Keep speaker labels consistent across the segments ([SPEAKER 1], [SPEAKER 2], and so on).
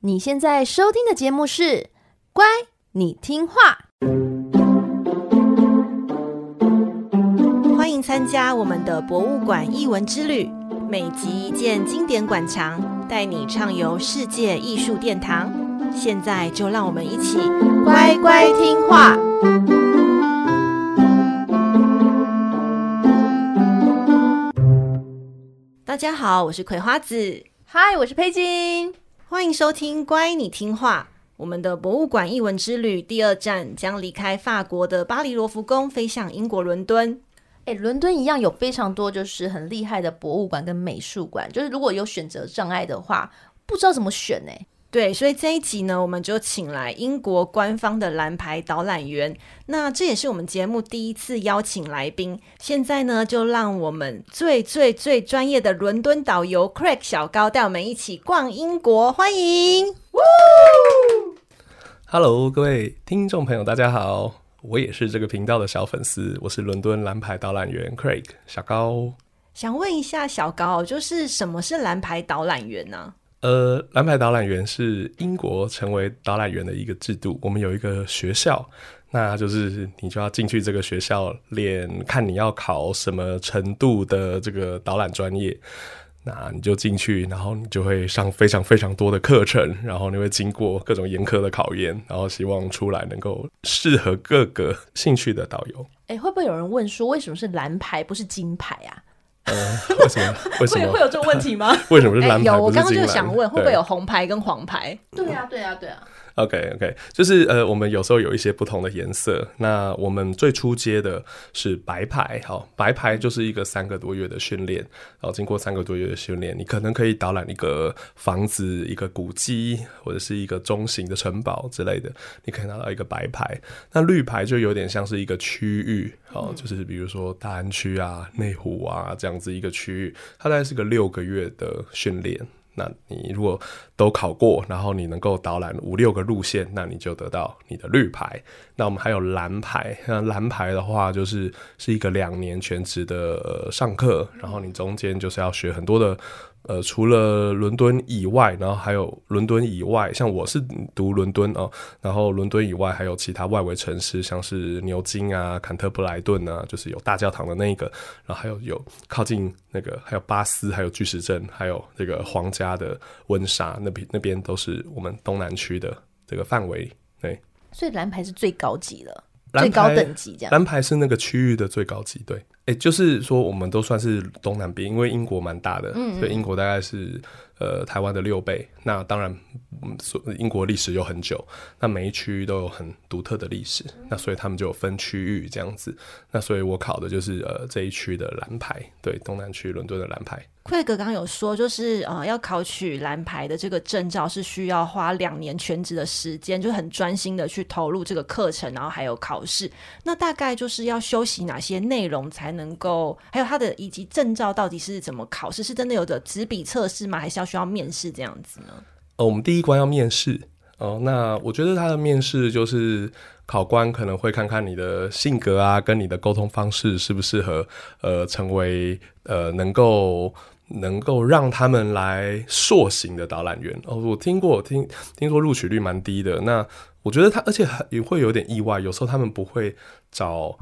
[SPEAKER 1] 你现在收听的节目是《乖，你听话》。
[SPEAKER 2] 欢迎参加我们的博物馆艺文之旅，每集一件经典馆藏，带你畅游世界艺术殿堂。现在就让我们一起乖乖听话。大家好，我是葵花子。
[SPEAKER 1] 嗨，我是佩金。
[SPEAKER 2] 欢迎收听《乖，你听话》。我们的博物馆译文之旅第二站将离开法国的巴黎罗浮宫，飞向英国伦敦。
[SPEAKER 1] 哎，伦敦一样有非常多就是很厉害的博物馆跟美术馆，就是如果有选择障碍的话，不知道怎么选呢？
[SPEAKER 2] 对，所以这一集呢，我们就请来英国官方的蓝牌导览员。那这也是我们节目第一次邀请来宾。现在呢，就让我们最最最专业的伦敦导游 Craig 小高带我们一起逛英国，欢迎
[SPEAKER 3] ！Hello，各位听众朋友，大家好，我也是这个频道的小粉丝，我是伦敦蓝牌导览员 Craig 小高。
[SPEAKER 2] 想问一下小高，就是什么是蓝牌导览员呢？
[SPEAKER 3] 呃，蓝牌导览员是英国成为导览员的一个制度。我们有一个学校，那就是你就要进去这个学校练，看你要考什么程度的这个导览专业。那你就进去，然后你就会上非常非常多的课程，然后你会经过各种严苛的考验，然后希望出来能够适合各个兴趣的导游。
[SPEAKER 1] 哎，会不会有人问说，为什么是蓝牌不是金牌啊？
[SPEAKER 3] 呃，为什么？为什么
[SPEAKER 1] 会会有这个问题吗？
[SPEAKER 3] 为什么是蓝牌？
[SPEAKER 2] 有，我刚刚就想问，会不会有红牌跟黄牌？
[SPEAKER 1] 对啊，对啊，对啊。
[SPEAKER 3] OK OK，就是呃，我们有时候有一些不同的颜色。那我们最初接的是白牌，好，白牌就是一个三个多月的训练，然后经过三个多月的训练，你可能可以导览一个房子、一个古迹或者是一个中型的城堡之类的，你可以拿到一个白牌。那绿牌就有点像是一个区域，好，就是比如说大安区啊、内湖啊这样子一个区域，它大概是个六个月的训练。那你如果都考过，然后你能够导览五六个路线，那你就得到你的绿牌。那我们还有蓝牌，那蓝牌的话就是是一个两年全职的、呃、上课，然后你中间就是要学很多的。呃，除了伦敦以外，然后还有伦敦以外，像我是读伦敦哦，然后伦敦以外还有其他外围城市，像是牛津啊、坎特布莱顿啊，就是有大教堂的那一个，然后还有有靠近那个，还有巴斯，还有巨石阵，还有这个皇家的温莎那边，那边都是我们东南区的这个范围。对，
[SPEAKER 1] 所以蓝牌是最高级的，最高等级这样。
[SPEAKER 3] 蓝牌是那个区域的最高级，对。哎、欸，就是说，我们都算是东南边，因为英国蛮大的，嗯嗯，所以英国大概是呃台湾的六倍。那当然，嗯，英国历史又很久，那每一区域都有很独特的历史，那所以他们就有分区域这样子。那所以我考的就是呃这一区的蓝牌，对，东南区伦敦的蓝牌。
[SPEAKER 2] 奎哥刚有说，就是呃，要考取蓝牌的这个证照是需要花两年全职的时间，就很专心的去投入这个课程，然后还有考试。那大概就是要修习哪些内容才能够？还有他的以及证照到底是怎么考试？是真的有的纸笔测试吗？还是要需要面试这样子呢？
[SPEAKER 3] 呃，我们第一关要面试哦。那我觉得他的面试就是考官可能会看看你的性格啊，跟你的沟通方式适不适合呃成为呃能够。能够让他们来塑形的导览员哦，我听过，听听说录取率蛮低的。那我觉得他，而且也会有点意外，有时候他们不会找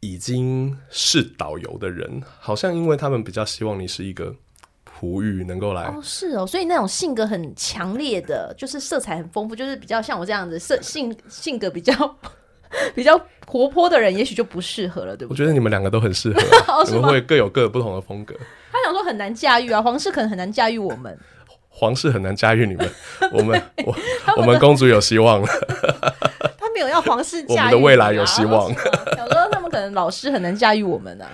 [SPEAKER 3] 已经是导游的人，好像因为他们比较希望你是一个璞玉，能够来
[SPEAKER 1] 哦，是哦，所以那种性格很强烈的，就是色彩很丰富，就是比较像我这样子，色性性格比较。比较活泼的人，也许就不适合了，对不对？
[SPEAKER 3] 我觉得你们两个都很适合，你们会各有各不同的风格。
[SPEAKER 1] 他想说很难驾驭啊，皇室可能很难驾驭我们，
[SPEAKER 3] 皇室很难驾驭你们，我们我我们公主有希望了。
[SPEAKER 1] 他没有要皇室驾驭，
[SPEAKER 3] 我们的未来有希望。
[SPEAKER 1] 想说他们可能老师很难驾驭我们啊。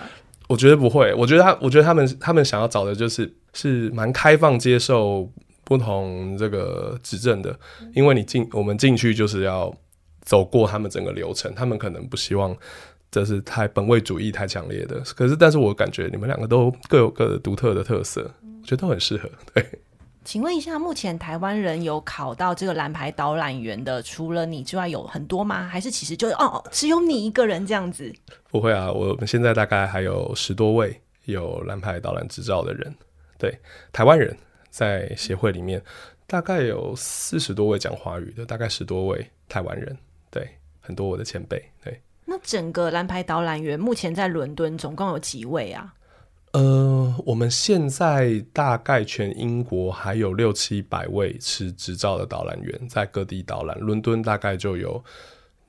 [SPEAKER 3] 我觉得不会，我觉得他，我觉得他们他们想要找的就是是蛮开放接受不同这个执政的，因为你进我们进去就是要。走过他们整个流程，他们可能不希望这是太本位主义太强烈的。可是，但是我感觉你们两个都各有各的独特的特色，我觉得都很适合。对，
[SPEAKER 2] 请问一下，目前台湾人有考到这个蓝牌导览员的，除了你之外，有很多吗？还是其实就哦，只有你一个人这样子？
[SPEAKER 3] 不会啊，我们现在大概还有十多位有蓝牌导览执照的人。对，台湾人在协会里面。大概有四十多位讲华语的，大概十多位台湾人，对，很多我的前辈，对。
[SPEAKER 2] 那整个蓝牌导览员目前在伦敦总共有几位啊？
[SPEAKER 3] 呃，我们现在大概全英国还有六七百位持执照的导览员在各地导览，伦敦大概就有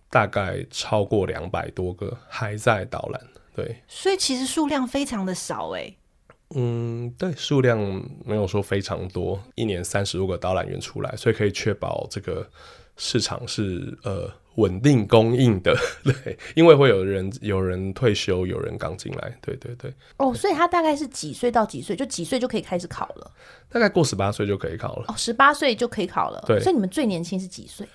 [SPEAKER 3] 大概超过两百多个还在导览，对。
[SPEAKER 2] 所以其实数量非常的少诶。
[SPEAKER 3] 嗯，对，数量没有说非常多，一年三十多个导览员出来，所以可以确保这个市场是呃稳定供应的。对，因为会有人有人退休，有人刚进来，对对对。
[SPEAKER 1] 哦，所以他大概是几岁到几岁？就几岁就可以开始考了？
[SPEAKER 3] 大概过十八岁就可以考了。
[SPEAKER 1] 哦，十八岁就可以考了。
[SPEAKER 3] 对，
[SPEAKER 1] 所以你们最年轻是几岁？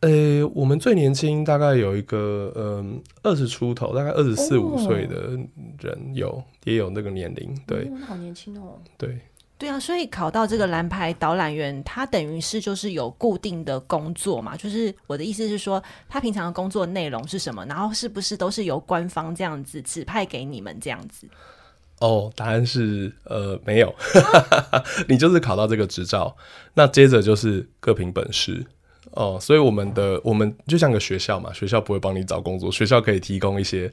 [SPEAKER 3] 呃、欸，我们最年轻大概有一个，嗯，二十出头，大概二十四五岁的人有，哦、也有那个年龄，对，
[SPEAKER 1] 嗯、好年轻哦，
[SPEAKER 3] 对，
[SPEAKER 2] 对啊，所以考到这个蓝牌导览员，他等于是就是有固定的工作嘛，就是我的意思是说，他平常的工作内容是什么？然后是不是都是由官方这样子指派给你们这样子？
[SPEAKER 3] 哦，答案是呃没有，你就是考到这个执照，那接着就是各凭本事。哦，所以我们的我们就像个学校嘛，学校不会帮你找工作，学校可以提供一些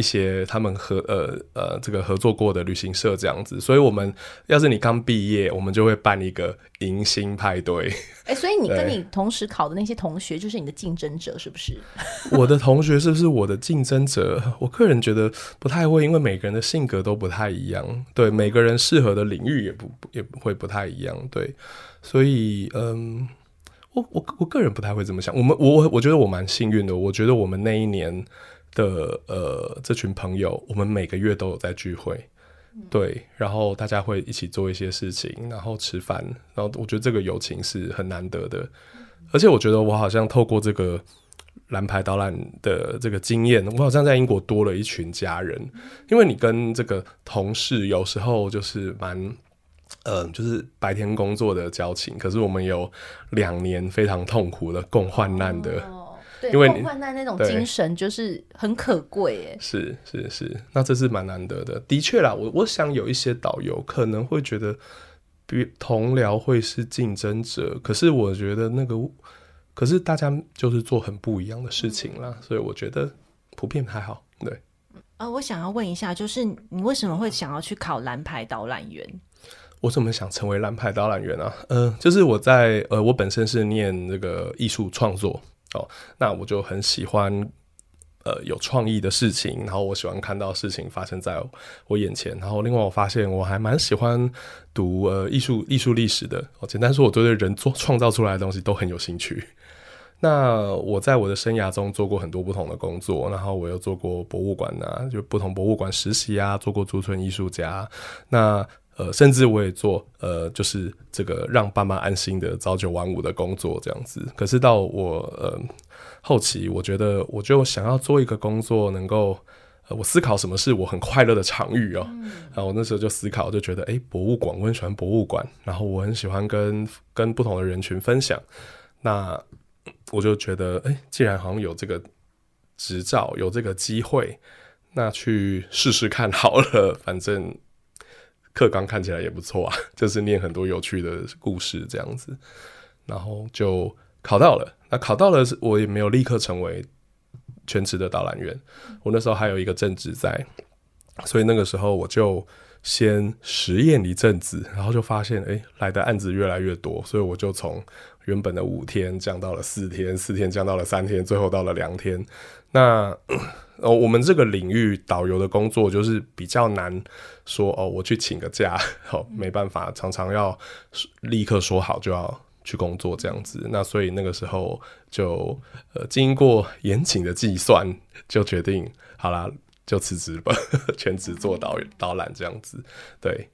[SPEAKER 3] 一些他们合呃呃这个合作过的旅行社这样子。所以我们要是你刚毕业，我们就会办一个迎新派对。
[SPEAKER 1] 哎、欸，所以你跟你同时考的那些同学就是你的竞争者，是不是？
[SPEAKER 3] 我的同学是不是我的竞争者？我个人觉得不太会，因为每个人的性格都不太一样，对，每个人适合的领域也不也不会不太一样，对，所以嗯。我我我个人不太会这么想。我们我我觉得我蛮幸运的。我觉得我们那一年的呃这群朋友，我们每个月都有在聚会，对，然后大家会一起做一些事情，然后吃饭，然后我觉得这个友情是很难得的。而且我觉得我好像透过这个蓝牌导览的这个经验，我好像在英国多了一群家人，因为你跟这个同事有时候就是蛮。嗯、呃，就是白天工作的交情，可是我们有两年非常痛苦的共患难的，因为
[SPEAKER 1] 共患难那种精神就是很可贵耶。
[SPEAKER 3] 是是是，那这是蛮难得的。的确啦，我我想有一些导游可能会觉得，比同僚会是竞争者，可是我觉得那个，可是大家就是做很不一样的事情啦，嗯、所以我觉得普遍还好。对，
[SPEAKER 2] 啊、呃，我想要问一下，就是你为什么会想要去考蓝牌导览员？
[SPEAKER 3] 我怎么想成为蓝牌导览员啊？呃，就是我在呃，我本身是念那个艺术创作哦，那我就很喜欢呃有创意的事情，然后我喜欢看到事情发生在我眼前，然后另外我发现我还蛮喜欢读呃艺术艺术历史的。哦，简单说，我对人做创造出来的东西都很有兴趣。那我在我的生涯中做过很多不同的工作，然后我又做过博物馆啊，就不同博物馆实习啊，做过驻村艺术家，那。呃，甚至我也做呃，就是这个让爸妈安心的朝九晚五的工作这样子。可是到我呃后期，我觉得我就想要做一个工作，能够呃，我思考什么是我很快乐的场域哦。嗯、然后我那时候就思考，就觉得哎，博物馆，我很喜欢博物馆，然后我很喜欢跟跟不同的人群分享。那我就觉得哎，既然好像有这个执照，有这个机会，那去试试看好了，反正。课纲看起来也不错啊，就是念很多有趣的故事这样子，然后就考到了。那考到了，我也没有立刻成为全职的导览员，我那时候还有一个正职在，所以那个时候我就先实验一阵子，然后就发现，哎，来的案子越来越多，所以我就从原本的五天降到了四天，四天降到了三天，最后到了两天。那哦，我们这个领域导游的工作就是比较难说哦，我去请个假，哦、没办法，常常要立刻说好就要去工作这样子。那所以那个时候就呃经过严谨的计算，就决定好啦，就辞职吧，全职做导导览这样子，对。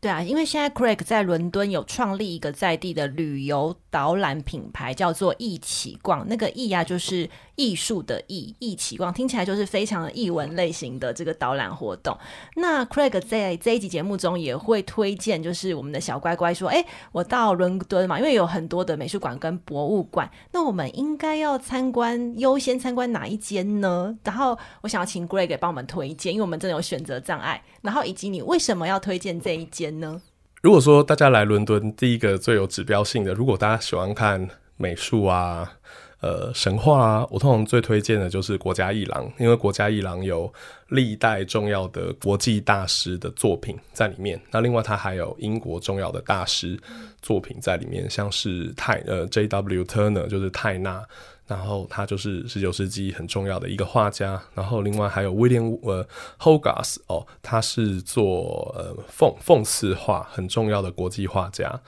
[SPEAKER 2] 对啊，因为现在 Craig 在伦敦有创立一个在地的旅游导览品牌，叫做一起逛。那个艺啊，就是艺术的艺，一起逛听起来就是非常的艺文类型的这个导览活动。那 Craig 在这一集节目中也会推荐，就是我们的小乖乖说：“哎，我到伦敦嘛，因为有很多的美术馆跟博物馆，那我们应该要参观，优先参观哪一间呢？”然后我想要请 Craig 帮我们推荐，因为我们真的有选择障碍。然后以及你为什么要推荐这一间？呢？
[SPEAKER 3] 如果说大家来伦敦，第一个最有指标性的，如果大家喜欢看美术啊。呃，神话啊，我通常最推荐的就是国家艺廊，因为国家艺廊有历代重要的国际大师的作品在里面。那另外，它还有英国重要的大师作品在里面，像是泰呃 J.W. Turner 就是泰纳，然后他就是十九世纪很重要的一个画家。然后另外还有威廉呃 Hogarth 哦，他是做呃讽讽刺画很重要的国际画家。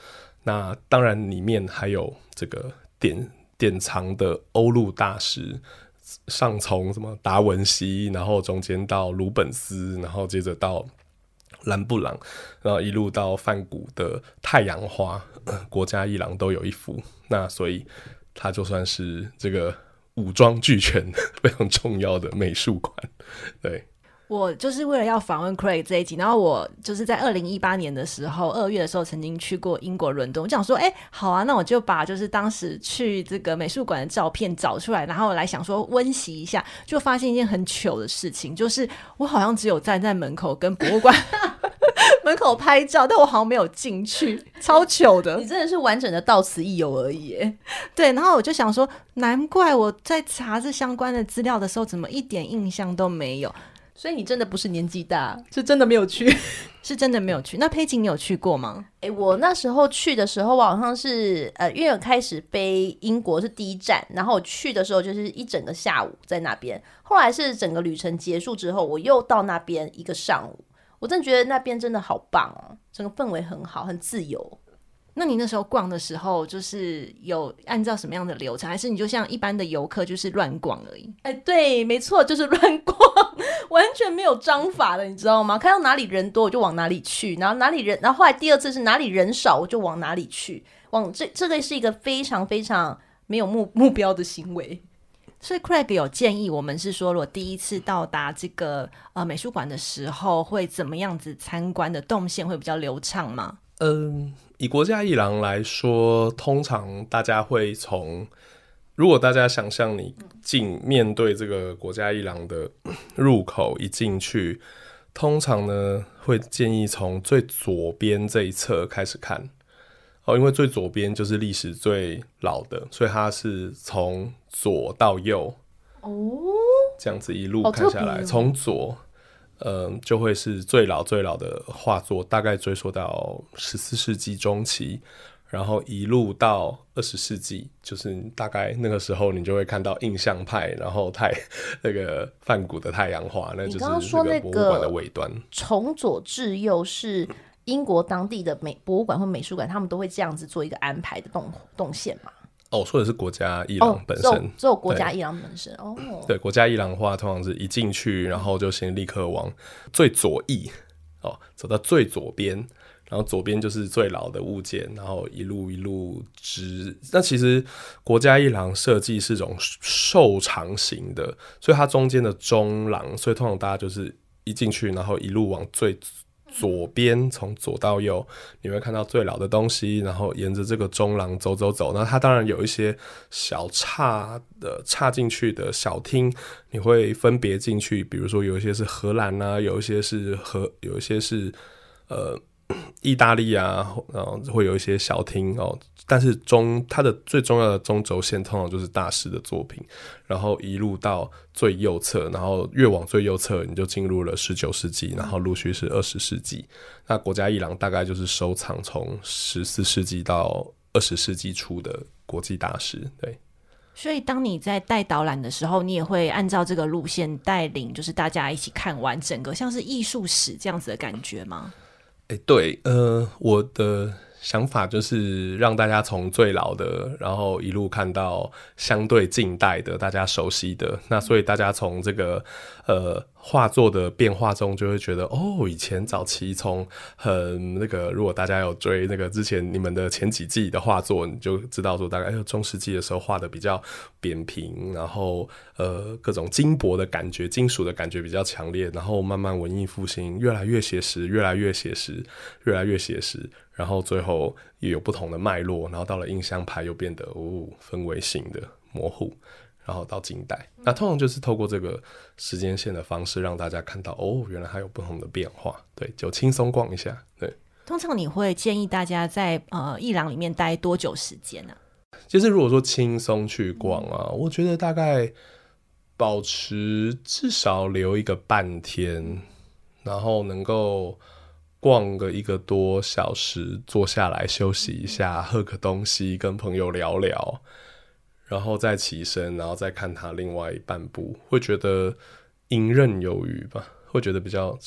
[SPEAKER 3] 那当然里面还有这个典。典藏的欧陆大师，上从什么达文西，然后中间到鲁本斯，然后接着到兰布朗，然后一路到梵谷的太阳花，国家一廊都有一幅。那所以它就算是这个武装俱全、非常重要的美术馆，对。
[SPEAKER 2] 我就是为了要访问 Craig 这一集，然后我就是在二零一八年的时候，二月的时候曾经去过英国伦敦。我想说，哎、好啊，那我就把就是当时去这个美术馆的照片找出来，然后来想说温习一下，就发现一件很糗的事情，就是我好像只有站在门口跟博物馆 门口拍照，但我好像没有进去，超糗的。
[SPEAKER 1] 你真的是完整的到此一游而已。
[SPEAKER 2] 对，然后我就想说，难怪我在查这相关的资料的时候，怎么一点印象都没有。
[SPEAKER 1] 所以你真的不是年纪大，是真的没有去，
[SPEAKER 2] 是真的没有去。那佩琴，你有去过吗？
[SPEAKER 1] 诶、欸，我那时候去的时候，我好像是呃，因为我开始飞英国是第一站，然后我去的时候就是一整个下午在那边。后来是整个旅程结束之后，我又到那边一个上午。我真的觉得那边真的好棒哦，整个氛围很好，很自由。
[SPEAKER 2] 那你那时候逛的时候，就是有按照什么样的流程，还是你就像一般的游客，就是乱逛而已？
[SPEAKER 1] 哎，对，没错，就是乱逛，完全没有章法的，你知道吗？看到哪里人多，我就往哪里去，然后哪里人，然后后来第二次是哪里人少，我就往哪里去。往这这个是一个非常非常没有目目标的行为。
[SPEAKER 2] 所以 Craig 有建议我们是说，如果第一次到达这个呃美术馆的时候，会怎么样子参观的动线会比较流畅吗？
[SPEAKER 3] 嗯。以国家一廊来说，通常大家会从，如果大家想象你进面对这个国家一廊的入口一进去，通常呢会建议从最左边这一侧开始看，哦，因为最左边就是历史最老的，所以它是从左到右，哦，这样子一路看下来，从左。嗯，就会是最老最老的画作，大概追溯到十四世纪中期，然后一路到二十世纪，就是大概那个时候，你就会看到印象派，然后太 那个梵谷的太阳花，那就是那个博物馆的尾端。
[SPEAKER 1] 从左至右是英国当地的美博物馆或美术馆，他们都会这样子做一个安排的动动线嘛？
[SPEAKER 3] 哦，说的是国家艺廊本身，
[SPEAKER 1] 只有国家艺廊本身哦。
[SPEAKER 3] 对，国家艺廊的话，通常是一进去，然后就先立刻往最左翼哦，走到最左边，然后左边就是最老的物件，然后一路一路直。那其实国家一廊设计是种瘦长型的，所以它中间的中廊，所以通常大家就是一进去，然后一路往最。左边从左到右，你会看到最老的东西，然后沿着这个中廊走走走。那它当然有一些小岔的岔进去的小厅，你会分别进去。比如说有一些是荷兰啊，有一些是荷，有一些是呃 意大利啊，然后会有一些小厅哦。但是中它的最重要的中轴线通常就是大师的作品，然后一路到最右侧，然后越往最右侧你就进入了十九世纪，然后陆续是二十世纪。那国家艺廊大概就是收藏从十四世纪到二十世纪初的国际大师。对，
[SPEAKER 2] 所以当你在带导览的时候，你也会按照这个路线带领，就是大家一起看完整个像是艺术史这样子的感觉吗？
[SPEAKER 3] 哎、对，呃，我的。想法就是让大家从最老的，然后一路看到相对近代的，大家熟悉的。那所以大家从这个呃。画作的变化中，就会觉得哦，以前早期从很那个，如果大家有追那个之前你们的前几季的画作，你就知道说，大概中世纪的时候画的比较扁平，然后呃各种金箔的感觉、金属的感觉比较强烈，然后慢慢文艺复兴越来越写实，越来越写实，越来越写实，然后最后也有不同的脉络，然后到了印象派又变得哦氛围型的模糊。然后到近代，那通常就是透过这个时间线的方式，让大家看到哦，原来还有不同的变化。对，就轻松逛一下。对，
[SPEAKER 2] 通常你会建议大家在呃一廊里面待多久时间呢？
[SPEAKER 3] 其实如果说轻松去逛啊，我觉得大概保持至少留一个半天，然后能够逛个一个多小时，坐下来休息一下，喝个东西，跟朋友聊聊，然后再起身，然后再看他另外一半部，会觉得游刃有余吧，会觉得比较。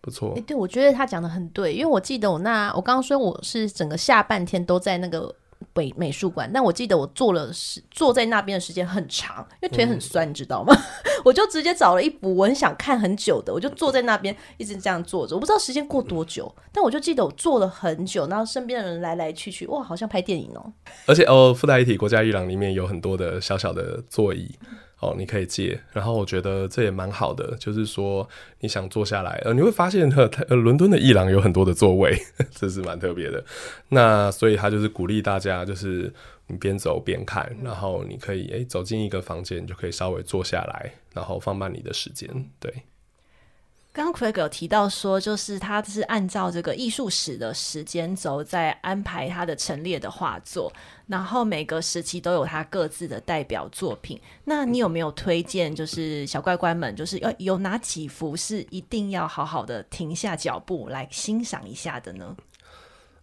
[SPEAKER 3] 不错，哎、对，
[SPEAKER 1] 我觉得他讲的很对，因为我记得我那我刚刚说我是整个下半天都在那个美美术馆，但我记得我坐了时坐在那边的时间很长，因为腿很酸，嗯、你知道吗？我就直接找了一部我很想看很久的，我就坐在那边一直这样坐着，我不知道时间过多久，但我就记得我坐了很久，然后身边的人来来去去，哇，好像拍电影哦。
[SPEAKER 3] 而且哦，附带一体国家艺廊里面有很多的小小的座椅。哦，你可以借，然后我觉得这也蛮好的，就是说你想坐下来，呃，你会发现呃，伦敦的伊朗有很多的座位，这是蛮特别的。那所以他就是鼓励大家，就是你边走边看，然后你可以诶走进一个房间，你就可以稍微坐下来，然后放慢你的时间，对。
[SPEAKER 2] 刚刚 Craig 有提到说，就是他是按照这个艺术史的时间轴在安排他的陈列的画作，然后每个时期都有他各自的代表作品。那你有没有推荐，就是小乖乖们，就是要有哪几幅是一定要好好的停下脚步来欣赏一下的呢？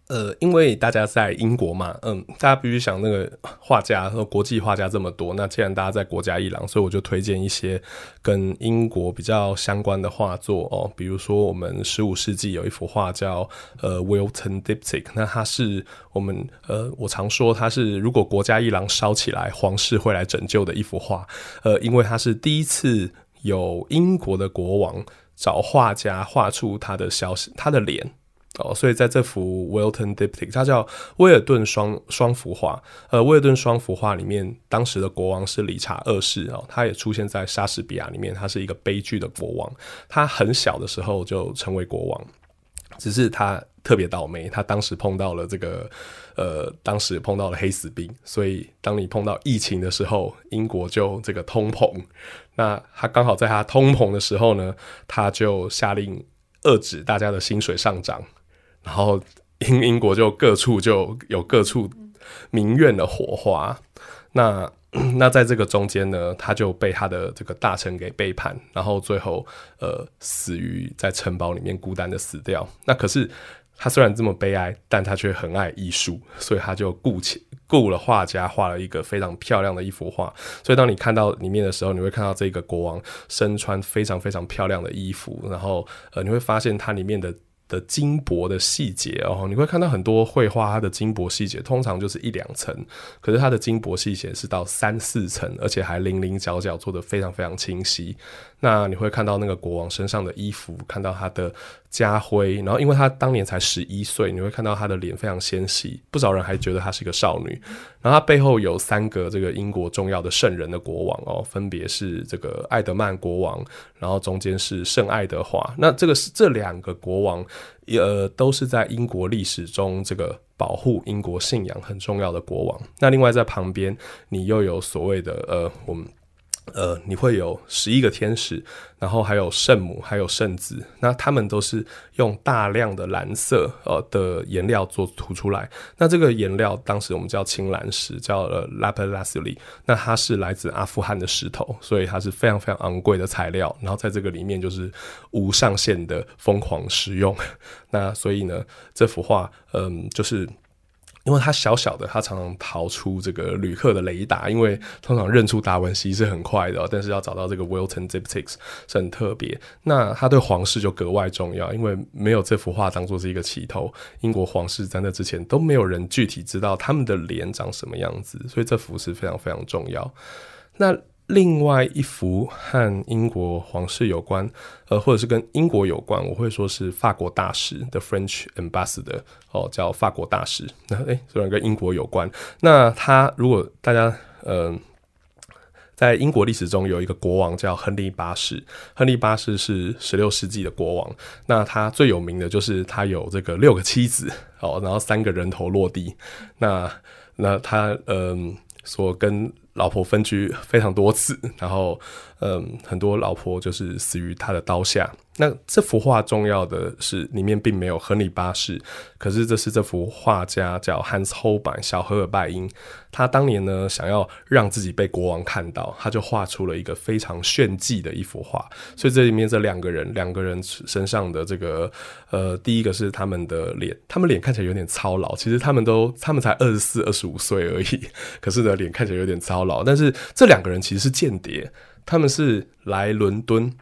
[SPEAKER 3] 呃，因为大家在英国嘛，嗯，大家必须想那个画家和国际画家这么多，那既然大家在国家一廊，所以我就推荐一些跟英国比较相关的画作哦，比如说我们十五世纪有一幅画叫呃 Wilton Diptych，那它是我们呃我常说它是如果国家一廊烧起来，皇室会来拯救的一幅画，呃，因为它是第一次有英国的国王找画家画出他的消息，他的脸。哦，所以在这幅 Wilton Diptych，它叫威尔顿双双幅画。呃，威尔顿双幅画里面，当时的国王是理查二世哦，他也出现在莎士比亚里面。他是一个悲剧的国王，他很小的时候就成为国王，只是他特别倒霉，他当时碰到了这个呃，当时碰到了黑死病。所以当你碰到疫情的时候，英国就这个通膨。那他刚好在他通膨的时候呢，他就下令遏制大家的薪水上涨。然后英英国就各处就有各处民怨的火花，那 那在这个中间呢，他就被他的这个大臣给背叛，然后最后呃死于在城堡里面孤单的死掉。那可是他虽然这么悲哀，但他却很爱艺术，所以他就雇请雇了画家画了一个非常漂亮的一幅画。所以当你看到里面的时候，你会看到这个国王身穿非常非常漂亮的衣服，然后呃你会发现它里面的。的金箔的细节哦，你会看到很多绘画，它的金箔细节通常就是一两层，可是它的金箔细节是到三四层，而且还零零角角做得非常非常清晰。那你会看到那个国王身上的衣服，看到他的家徽，然后因为他当年才十一岁，你会看到他的脸非常纤细，不少人还觉得她是一个少女。然后他背后有三个这个英国重要的圣人的国王哦，分别是这个爱德曼国王，然后中间是圣爱德华。那这个是这两个国王，呃，都是在英国历史中这个保护英国信仰很重要的国王。那另外在旁边，你又有所谓的呃，我们。呃，你会有十一个天使，然后还有圣母，还有圣子，那他们都是用大量的蓝色呃的颜料做涂出来。那这个颜料当时我们叫青蓝石，叫呃 lapis lazuli。那它是来自阿富汗的石头，所以它是非常非常昂贵的材料。然后在这个里面就是无上限的疯狂使用。那所以呢，这幅画嗯、就是。因为它小小的，它常常逃出这个旅客的雷达。因为通常认出达文西是很快的，但是要找到这个 Wilton Diptychs 是很特别。那他对皇室就格外重要，因为没有这幅画当做是一个起头，英国皇室在那之前都没有人具体知道他们的脸长什么样子，所以这幅是非常非常重要。那。另外一幅和英国皇室有关，呃，或者是跟英国有关，我会说是法国大使的 French Ambassador，哦，叫法国大使。那诶，虽然跟英国有关，那他如果大家呃，在英国历史中有一个国王叫亨利八世，亨利八世是十六世纪的国王。那他最有名的就是他有这个六个妻子，哦，然后三个人头落地。那那他嗯，所跟老婆分居非常多次，然后，嗯，很多老婆就是死于他的刀下。那这幅画重要的是里面并没有亨利八世，可是这是这幅画家叫 Hans h o b e n 小荷尔拜因，他当年呢想要让自己被国王看到，他就画出了一个非常炫技的一幅画。所以这里面这两个人，两个人身上的这个呃，第一个是他们的脸，他们脸看起来有点操劳，其实他们都他们才二十四、二十五岁而已，可是呢脸看起来有点操劳。但是这两个人其实是间谍，他们是来伦敦。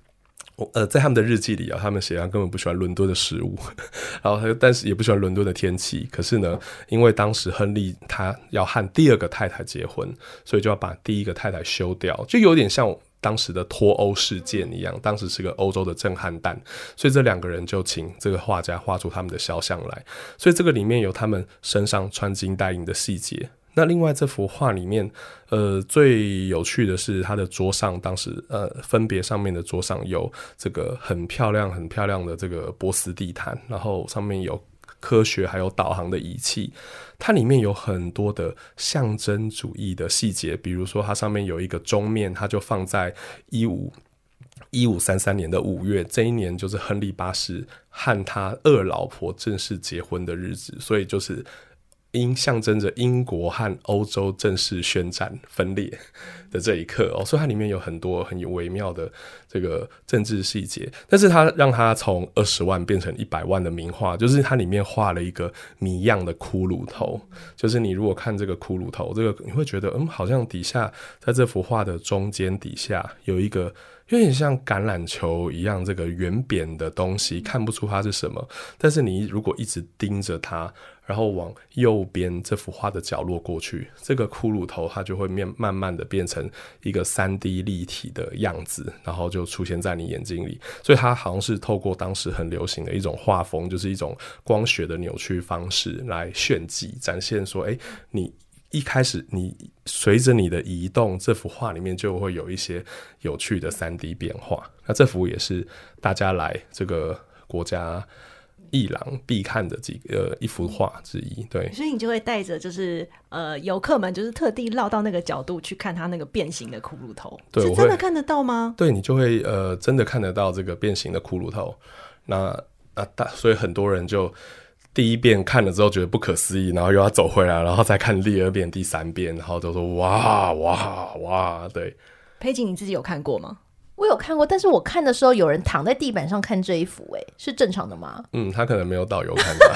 [SPEAKER 3] 呃，在他们的日记里啊，他们写他根本不喜欢伦敦的食物，然后他但是也不喜欢伦敦的天气。可是呢，因为当时亨利他要和第二个太太结婚，所以就要把第一个太太休掉，就有点像当时的脱欧事件一样。当时是个欧洲的震撼弹，所以这两个人就请这个画家画出他们的肖像来。所以这个里面有他们身上穿金戴银的细节。那另外这幅画里面，呃，最有趣的是它的桌上，当时呃，分别上面的桌上有这个很漂亮、很漂亮的这个波斯地毯，然后上面有科学还有导航的仪器，它里面有很多的象征主义的细节，比如说它上面有一个钟面，它就放在一五一五三三年的五月，这一年就是亨利八世和他二老婆正式结婚的日子，所以就是。因象征着英国和欧洲正式宣战分裂的这一刻哦，所以它里面有很多很有微妙的这个政治细节。但是它让它从二十万变成一百万的名画，就是它里面画了一个谜样的骷髅头。就是你如果看这个骷髅头，这个你会觉得，嗯，好像底下在这幅画的中间底下有一个有点像橄榄球一样这个圆扁的东西，看不出它是什么。但是你如果一直盯着它。然后往右边这幅画的角落过去，这个骷髅头它就会面慢慢的变成一个三 D 立体的样子，然后就出现在你眼睛里。所以它好像是透过当时很流行的一种画风，就是一种光学的扭曲方式来炫技，展现说：哎，你一开始你随着你的移动，这幅画里面就会有一些有趣的三 D 变化。那这幅也是大家来这个国家。艺廊必看的几个、呃、一幅画之一，对，
[SPEAKER 2] 所以你就会带着就是呃游客们就是特地绕到那个角度去看他那个变形的骷髅头，
[SPEAKER 3] 对，
[SPEAKER 2] 是真的看得到吗？
[SPEAKER 3] 对，你就会呃真的看得到这个变形的骷髅头。那啊大，所以很多人就第一遍看了之后觉得不可思议，然后又要走回来，然后再看第二遍、第三遍，然后都说哇哇哇，对。
[SPEAKER 2] 佩锦，你自己有看过吗？
[SPEAKER 1] 我有看过，但是我看的时候有人躺在地板上看这一幅，哎，是正常的吗？
[SPEAKER 3] 嗯，他可能没有导游看到。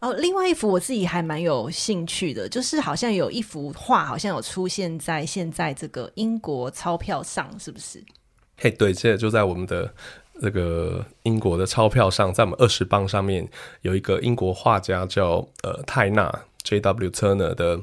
[SPEAKER 2] 哦，另外一幅我自己还蛮有兴趣的，就是好像有一幅画，好像有出现在现在这个英国钞票上，是不是？
[SPEAKER 3] 嘿，对，现在就在我们的这个英国的钞票上，在我们二十磅上面有一个英国画家叫呃泰纳 J.W. Turner 的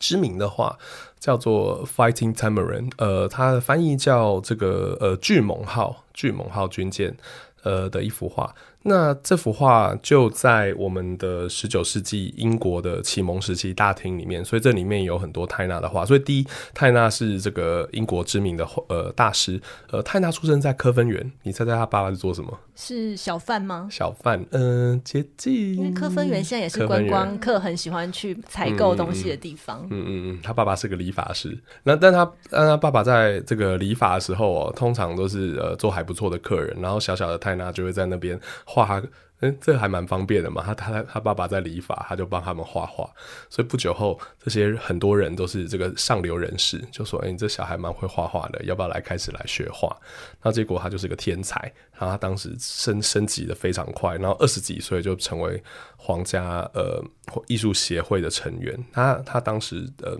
[SPEAKER 3] 知名的画。叫做 Fighting Tamarin，呃，它的翻译叫这个呃巨猛号，巨猛号军舰，呃的一幅画。那这幅画就在我们的十九世纪英国的启蒙时期大厅里面，所以这里面有很多泰纳的画。所以第一，泰纳是这个英国知名的呃大师。呃，泰纳出生在科芬园，你猜猜他爸爸是做什么？
[SPEAKER 2] 是小贩吗？
[SPEAKER 3] 小贩，嗯、呃，接近。
[SPEAKER 2] 因为科芬园现在也是观光客很喜欢去采购东西的地方。
[SPEAKER 3] 嗯嗯嗯，他爸爸是个理发师。那但他但他爸爸在这个理发的时候哦，通常都是呃做还不错的客人，然后小小的泰纳就会在那边。画，嗯，这还蛮方便的嘛。他他他爸爸在理发，他就帮他们画画。所以不久后，这些很多人都是这个上流人士，就说：“哎、你这小孩蛮会画画的，要不要来开始来学画？”那结果他就是个天才，然后他当时升升级的非常快，然后二十几岁就成为皇家呃艺术协会的成员。他他当时呃，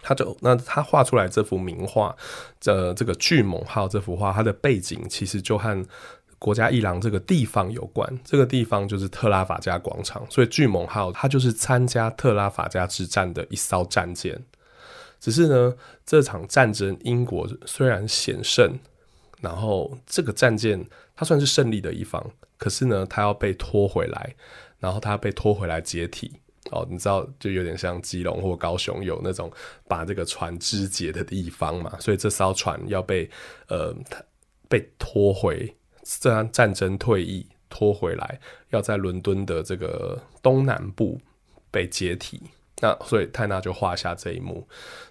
[SPEAKER 3] 他就那他画出来这幅名画，这这个巨猛号这幅画，它的背景其实就和。国家艺廊这个地方有关，这个地方就是特拉法加广场，所以巨猛号它就是参加特拉法加之战的一艘战舰。只是呢，这场战争英国虽然险胜，然后这个战舰它算是胜利的一方，可是呢，它要被拖回来，然后它被拖回来解体。哦，你知道，就有点像基隆或高雄有那种把这个船肢解的地方嘛，所以这艘船要被呃被拖回。这样战争退役拖回来，要在伦敦的这个东南部被解体，那所以泰纳就画下这一幕。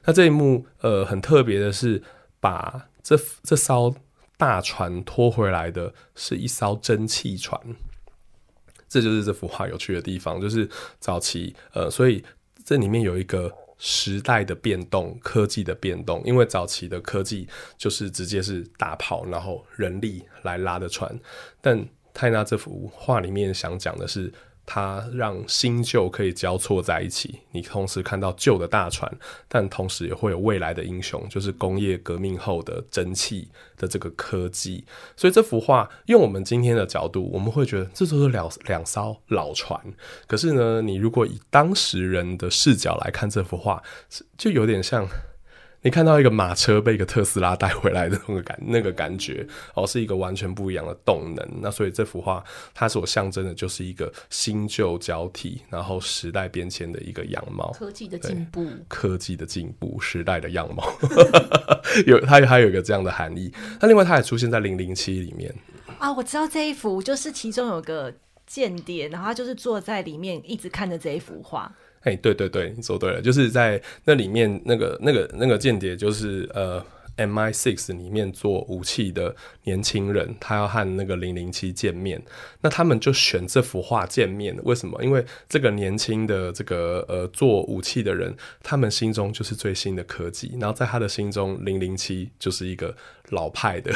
[SPEAKER 3] 那这一幕呃很特别的是，把这这艘大船拖回来的是一艘蒸汽船。这就是这幅画有趣的地方，就是早期呃，所以这里面有一个时代的变动、科技的变动。因为早期的科技就是直接是大炮，然后人力来拉的船，但泰纳这幅画里面想讲的是。它让新旧可以交错在一起，你同时看到旧的大船，但同时也会有未来的英雄，就是工业革命后的蒸汽的这个科技。所以这幅画用我们今天的角度，我们会觉得这都是两两艘老船。可是呢，你如果以当时人的视角来看这幅画，就有点像。你看到一个马车被一个特斯拉带回来的那个感 那个感觉哦，是一个完全不一样的动能。那所以这幅画它所象征的就是一个新旧交替，然后时代变迁的一个样貌，
[SPEAKER 1] 科技的进步，
[SPEAKER 3] 科技的进步，时代的样貌，有它还有一个这样的含义。那另外它也出现在零零七里面
[SPEAKER 2] 啊，我知道这一幅就是其中有个间谍，然后他就是坐在里面一直看着这一幅画。
[SPEAKER 3] 哎，对对对，你说对了，就是在那里面那个那个那个间谍，就是呃，MI6 里面做武器的年轻人，他要和那个零零七见面，那他们就选这幅画见面，为什么？因为这个年轻的这个呃做武器的人，他们心中就是最新的科技，然后在他的心中，零零七就是一个。老派的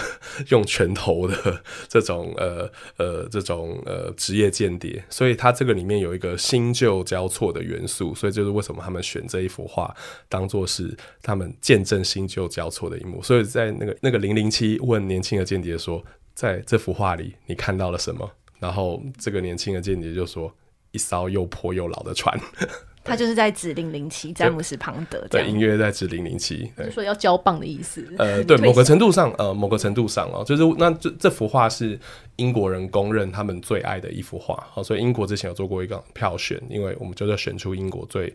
[SPEAKER 3] 用拳头的这种呃呃这种呃职业间谍，所以它这个里面有一个新旧交错的元素，所以就是为什么他们选这一幅画当做是他们见证新旧交错的一幕。所以在那个那个零零七问年轻的间谍说，在这幅画里你看到了什么？然后这个年轻的间谍就说，一艘又破又老的船。
[SPEAKER 2] 他就是在指零零七，詹姆斯庞德。
[SPEAKER 3] 对，音乐在指零零七，
[SPEAKER 1] 就是说要交棒的意思。
[SPEAKER 3] 呃，对，某个程度上，呃，某个程度上哦，就是那这这幅画是英国人公认他们最爱的一幅画。好，所以英国之前有做过一个票选，因为我们就要选出英国最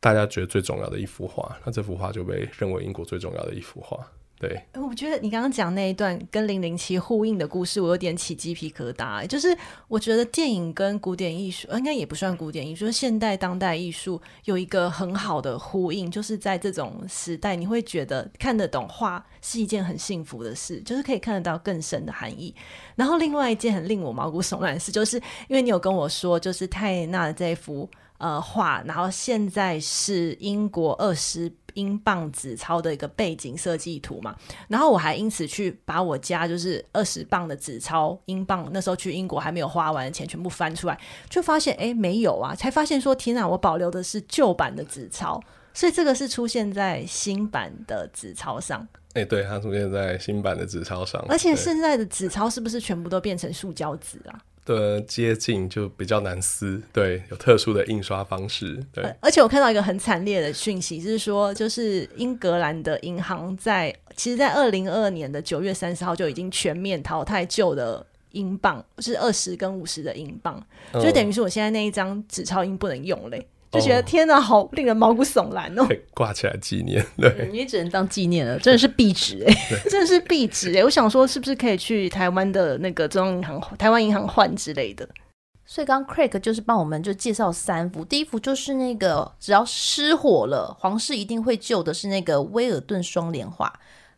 [SPEAKER 3] 大家觉得最重要的一幅画，那这幅画就被认为英国最重要的一幅画。对，
[SPEAKER 2] 我觉得你刚刚讲那一段跟零零七呼应的故事，我有点起鸡皮疙瘩。就是我觉得电影跟古典艺术，应该也不算古典艺术，就是现代当代艺术有一个很好的呼应，就是在这种时代，你会觉得看得懂画是一件很幸福的事，就是可以看得到更深的含义。然后另外一件很令我毛骨悚然的事，就是因为你有跟我说，就是泰纳的这幅呃画，然后现在是英国二十。英镑纸钞的一个背景设计图嘛，然后我还因此去把我家就是二十磅的纸钞，英镑那时候去英国还没有花完的钱全部翻出来，就发现哎没有啊，才发现说天哪，我保留的是旧版的纸钞，所以这个是出现在新版的纸钞上。
[SPEAKER 3] 哎，对，它出现在新版的纸钞上，
[SPEAKER 2] 而且现在的纸钞是不是全部都变成塑胶纸啊？
[SPEAKER 3] 的接近就比较难撕，对，有特殊的印刷方式，对。
[SPEAKER 2] 而且我看到一个很惨烈的讯息，就是说，就是英格兰的银行在，其实，在二零二二年的九月三十号就已经全面淘汰旧的英镑，是二十跟五十的英镑，嗯，就等于是我现在那一张纸钞已经不能用嘞。就觉得天哪，好令人毛骨悚然哦！
[SPEAKER 3] 挂起来纪念，对，
[SPEAKER 1] 你也只能当纪念了，真的是壁纸哎，真的是壁纸哎！我想说，是不是可以去台湾的那个中央银行、台湾银行换之类的？所以刚刚 Craig 就是帮我们就介绍三幅，第一幅就是那个只要失火了，皇室一定会救的，是那个威尔顿双联画。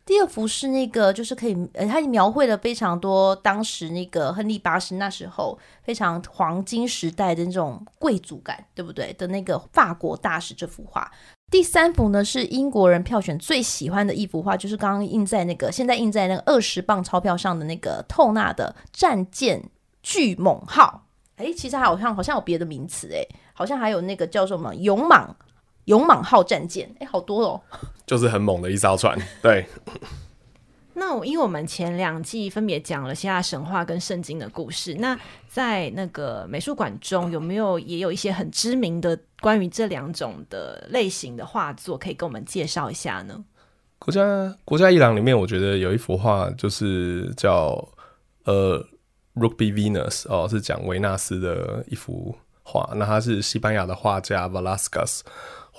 [SPEAKER 1] 第二幅是那个，就是可以，呃，他描绘了非常多当时那个亨利八世那时候非常黄金时代的那种贵族感，对不对？的那个法国大使这幅画。第三幅呢是英国人票选最喜欢的一幅画，就是刚刚印在那个现在印在那个二十磅钞票上的那个透纳的战舰巨猛号。诶，其实还好像好像有别的名词，诶，好像还有那个叫什么勇猛。勇猛号战舰，哎，好多哦，
[SPEAKER 3] 就是很猛的一艘船。对，
[SPEAKER 2] 那我因为我们前两季分别讲了希腊神话跟圣经的故事，那在那个美术馆中有没有也有一些很知名的关于这两种的类型的画作，可以跟我们介绍一下呢？
[SPEAKER 3] 国家国家一廊里面，我觉得有一幅画，就是叫呃《Rugby Venus》哦，是讲维纳斯的一幅画。那他是西班牙的画家 Velasquez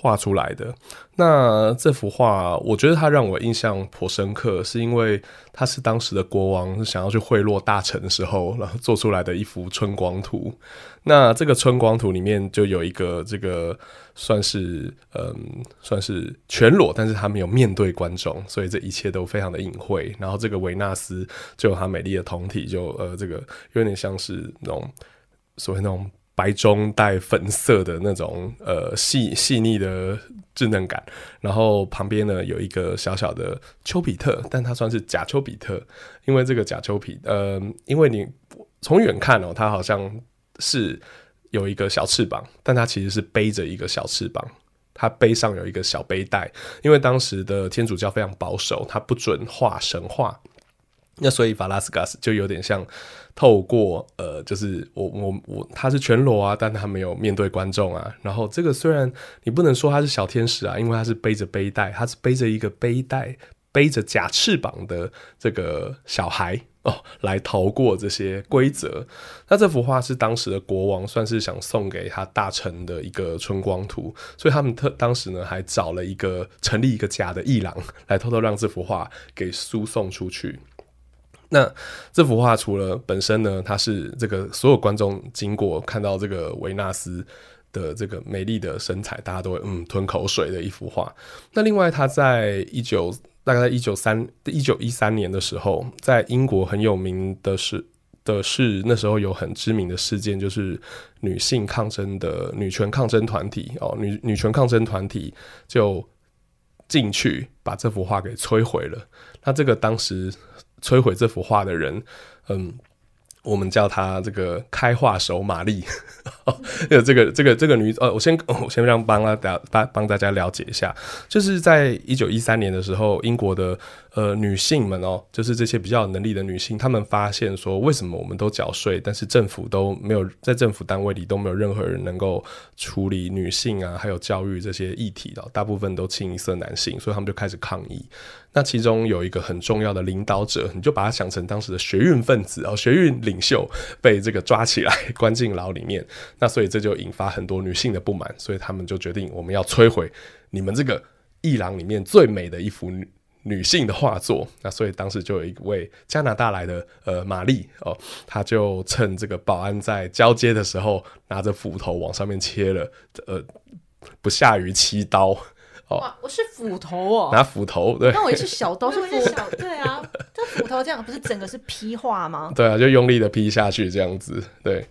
[SPEAKER 3] 画出来的。那这幅画，我觉得它让我印象颇深刻，是因为它是当时的国王想要去贿赂大臣的时候，然后做出来的一幅春光图。那这个春光图里面就有一个这个算是嗯，算是全裸，但是他没有面对观众，所以这一切都非常的隐晦。然后这个维纳斯就有她美丽的胴体，就呃这个有点像是那种所谓那种。白中带粉色的那种呃细细腻的稚嫩感，然后旁边呢有一个小小的丘比特，但它算是假丘比特，因为这个假丘比呃，因为你从远看哦，它好像是有一个小翅膀，但它其实是背着一个小翅膀，它背上有一个小背带，因为当时的天主教非常保守，它不准画神话。那所以法拉斯卡斯就有点像透过呃，就是我我我他是全裸啊，但他没有面对观众啊。然后这个虽然你不能说他是小天使啊，因为他是背着背带，他是背着一个背带，背着假翅膀的这个小孩哦，来逃过这些规则。那这幅画是当时的国王算是想送给他大臣的一个春光图，所以他们特当时呢还找了一个成立一个假的艺廊来偷偷让这幅画给输送出去。那这幅画除了本身呢，它是这个所有观众经过看到这个维纳斯的这个美丽的身材，大家都会嗯吞口水的一幅画。那另外，他在一九大概在一九三一九一三年的时候，在英国很有名的是的是那时候有很知名的事件，就是女性抗争的女权抗争团体哦，女女权抗争团体就进去把这幅画给摧毁了。那这个当时。摧毁这幅画的人，嗯，我们叫他这个开画手玛丽。这个这个这个女，呃，我先我先让帮大家帮帮大家了解一下，就是在一九一三年的时候，英国的。呃，女性们哦，就是这些比较有能力的女性，她们发现说，为什么我们都缴税，但是政府都没有在政府单位里都没有任何人能够处理女性啊，还有教育这些议题的，大部分都清一色男性，所以他们就开始抗议。那其中有一个很重要的领导者，你就把他想成当时的学运分子哦，学运领袖被这个抓起来关进牢里面，那所以这就引发很多女性的不满，所以他们就决定我们要摧毁你们这个艺廊里面最美的一幅女。女性的画作，那所以当时就有一位加拿大来的呃玛丽哦，她就趁这个保安在交接的时候，拿着斧头往上面切了呃不下于七刀哦。
[SPEAKER 2] 哇，我是斧头哦，
[SPEAKER 3] 拿斧头对，
[SPEAKER 2] 那我也是小刀，是斧小对啊，这斧头这样不是整个是劈画吗？
[SPEAKER 3] 对啊，就用力的劈下去这样子对。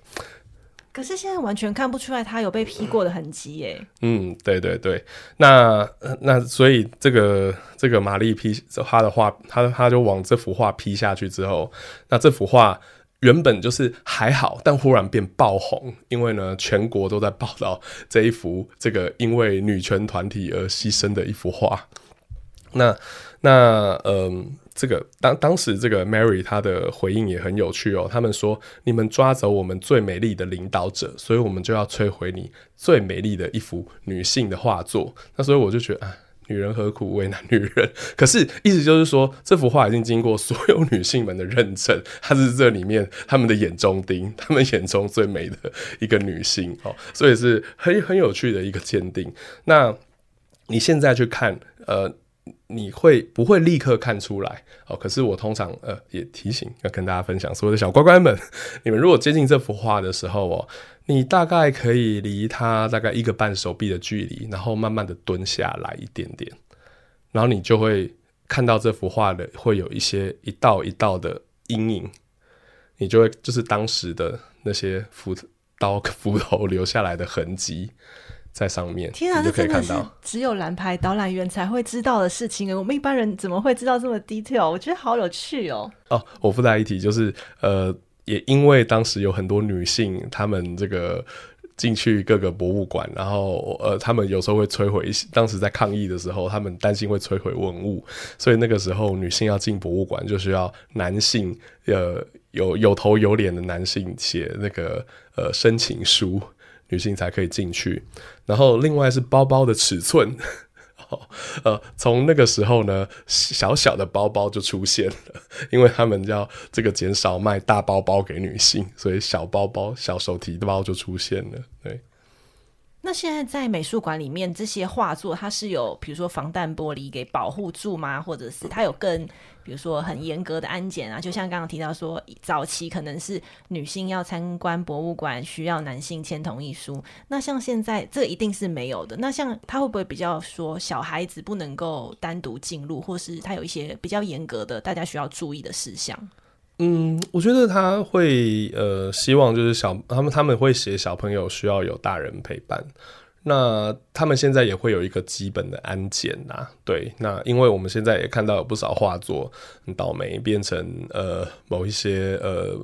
[SPEAKER 2] 可是现在完全看不出来他有被劈过的痕迹耶。
[SPEAKER 3] 嗯，对对对，那那所以这个这个玛丽劈他的画，他他就往这幅画劈下去之后，那这幅画原本就是还好，但忽然变爆红，因为呢全国都在报道这一幅这个因为女权团体而牺牲的一幅画。那那嗯。这个当当时这个 Mary 她的回应也很有趣哦，他们说，你们抓走我们最美丽的领导者，所以我们就要摧毁你最美丽的一幅女性的画作。那所以我就觉得啊，女人何苦为难女人？可是意思就是说，这幅画已经经过所有女性们的认证，她是这里面他们的眼中钉，他们眼中最美的一个女性哦，所以是很很有趣的一个鉴定。那你现在去看，呃。你会不会立刻看出来？哦，可是我通常呃也提醒要跟大家分享，所有的小乖乖们，你们如果接近这幅画的时候哦，你大概可以离它大概一个半手臂的距离，然后慢慢的蹲下来一点点，然后你就会看到这幅画的会有一些一道一道的阴影，你就会就是当时的那些斧刀斧头留下来的痕迹。在上面，
[SPEAKER 2] 天啊，这真的是只有蓝牌导览员才会知道的事情。我们一般人怎么会知道这么 detail？我觉得好有趣哦。
[SPEAKER 3] 哦，我附带一提，就是呃，也因为当时有很多女性，她们这个进去各个博物馆，然后呃，她们有时候会摧毁一些。当时在抗议的时候，她们担心会摧毁文物，所以那个时候女性要进博物馆，就需要男性呃有有头有脸的男性写那个呃申请书。女性才可以进去，然后另外是包包的尺寸，呃，从那个时候呢，小小的包包就出现了，因为他们要这个减少卖大包包给女性，所以小包包、小手提包就出现了。对，
[SPEAKER 2] 那现在在美术馆里面，这些画作它是有，比如说防弹玻璃给保护住吗？或者是它有更，比如说很严格的安检啊？就像刚刚提到说，早期可能是女性要参观博物馆需要男性签同意书，那像现在这一定是没有的。那像它会不会比较说小孩子不能够单独进入，或是它有一些比较严格的大家需要注意的事项？
[SPEAKER 3] 嗯，我觉得他会呃，希望就是小他们他们会写小朋友需要有大人陪伴。那他们现在也会有一个基本的安检呐，对。那因为我们现在也看到有不少画作很倒霉，变成呃某一些呃。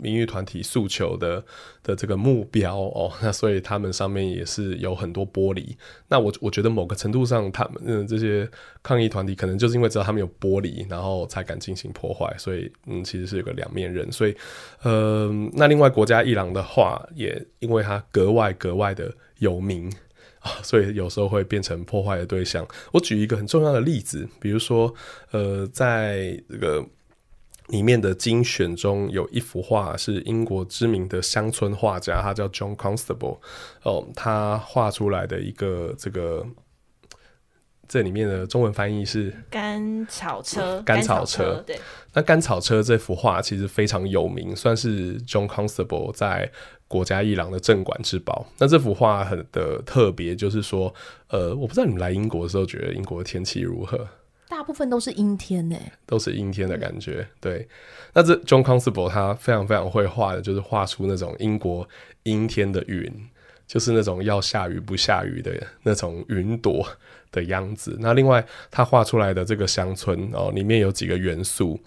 [SPEAKER 3] 名誉团体诉求的的这个目标哦，那所以他们上面也是有很多玻璃。那我我觉得某个程度上，他们嗯这些抗议团体可能就是因为知道他们有玻璃，然后才敢进行破坏。所以嗯，其实是有个两面人。所以呃，那另外国家伊朗的话，也因为它格外格外的有名 啊，所以有时候会变成破坏的对象。我举一个很重要的例子，比如说呃，在这个。里面的精选中有一幅画是英国知名的乡村画家，他叫 John Constable 哦，他画出来的一个这个这里面的中文翻译是
[SPEAKER 2] 甘草车，
[SPEAKER 3] 甘草车。对，那甘草车这幅画其实非常有名，算是 John Constable 在国家艺廊的镇馆之宝。那这幅画很的特别，就是说，呃，我不知道你们来英国的时候觉得英国的天气如何？
[SPEAKER 1] 大部分都是阴天呢，
[SPEAKER 3] 都是阴天的感觉。对，那这 John Constable 他非常非常会画的，就是画出那种英国阴天的云，就是那种要下雨不下雨的那种云朵的样子。那另外他画出来的这个乡村哦，里面有几个元素，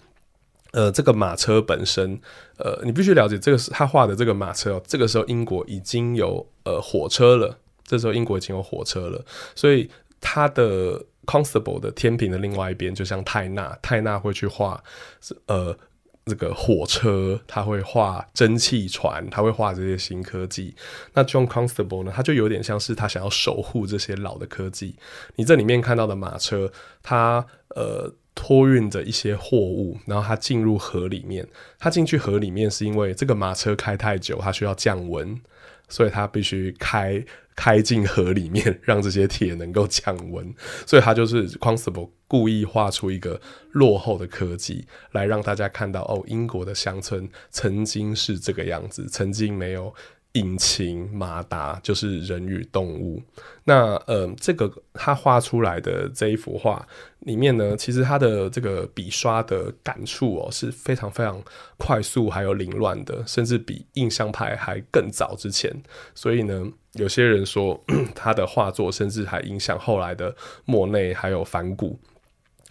[SPEAKER 3] 呃，这个马车本身，呃，你必须了解这个是他画的这个马车哦，这个时候英国已经有呃火车了，这时候英国已经有火车了，所以他的。Constable 的天平的另外一边，就像泰纳，泰纳会去画，呃，这个火车，他会画蒸汽船，他会画这些新科技。那 John Constable 呢，他就有点像是他想要守护这些老的科技。你这里面看到的马车，它呃托运着一些货物，然后它进入河里面。它进去河里面是因为这个马车开太久，它需要降温，所以它必须开。开进河里面，让这些铁能够降温，所以它就是 Constable 故意画出一个落后的科技，来让大家看到哦，英国的乡村曾经是这个样子，曾经没有。引擎、马达就是人与动物。那呃，这个他画出来的这一幅画里面呢，其实他的这个笔刷的感触哦是非常非常快速，还有凌乱的，甚至比印象派还更早之前。所以呢，有些人说 他的画作甚至还影响后来的莫内，还有梵谷，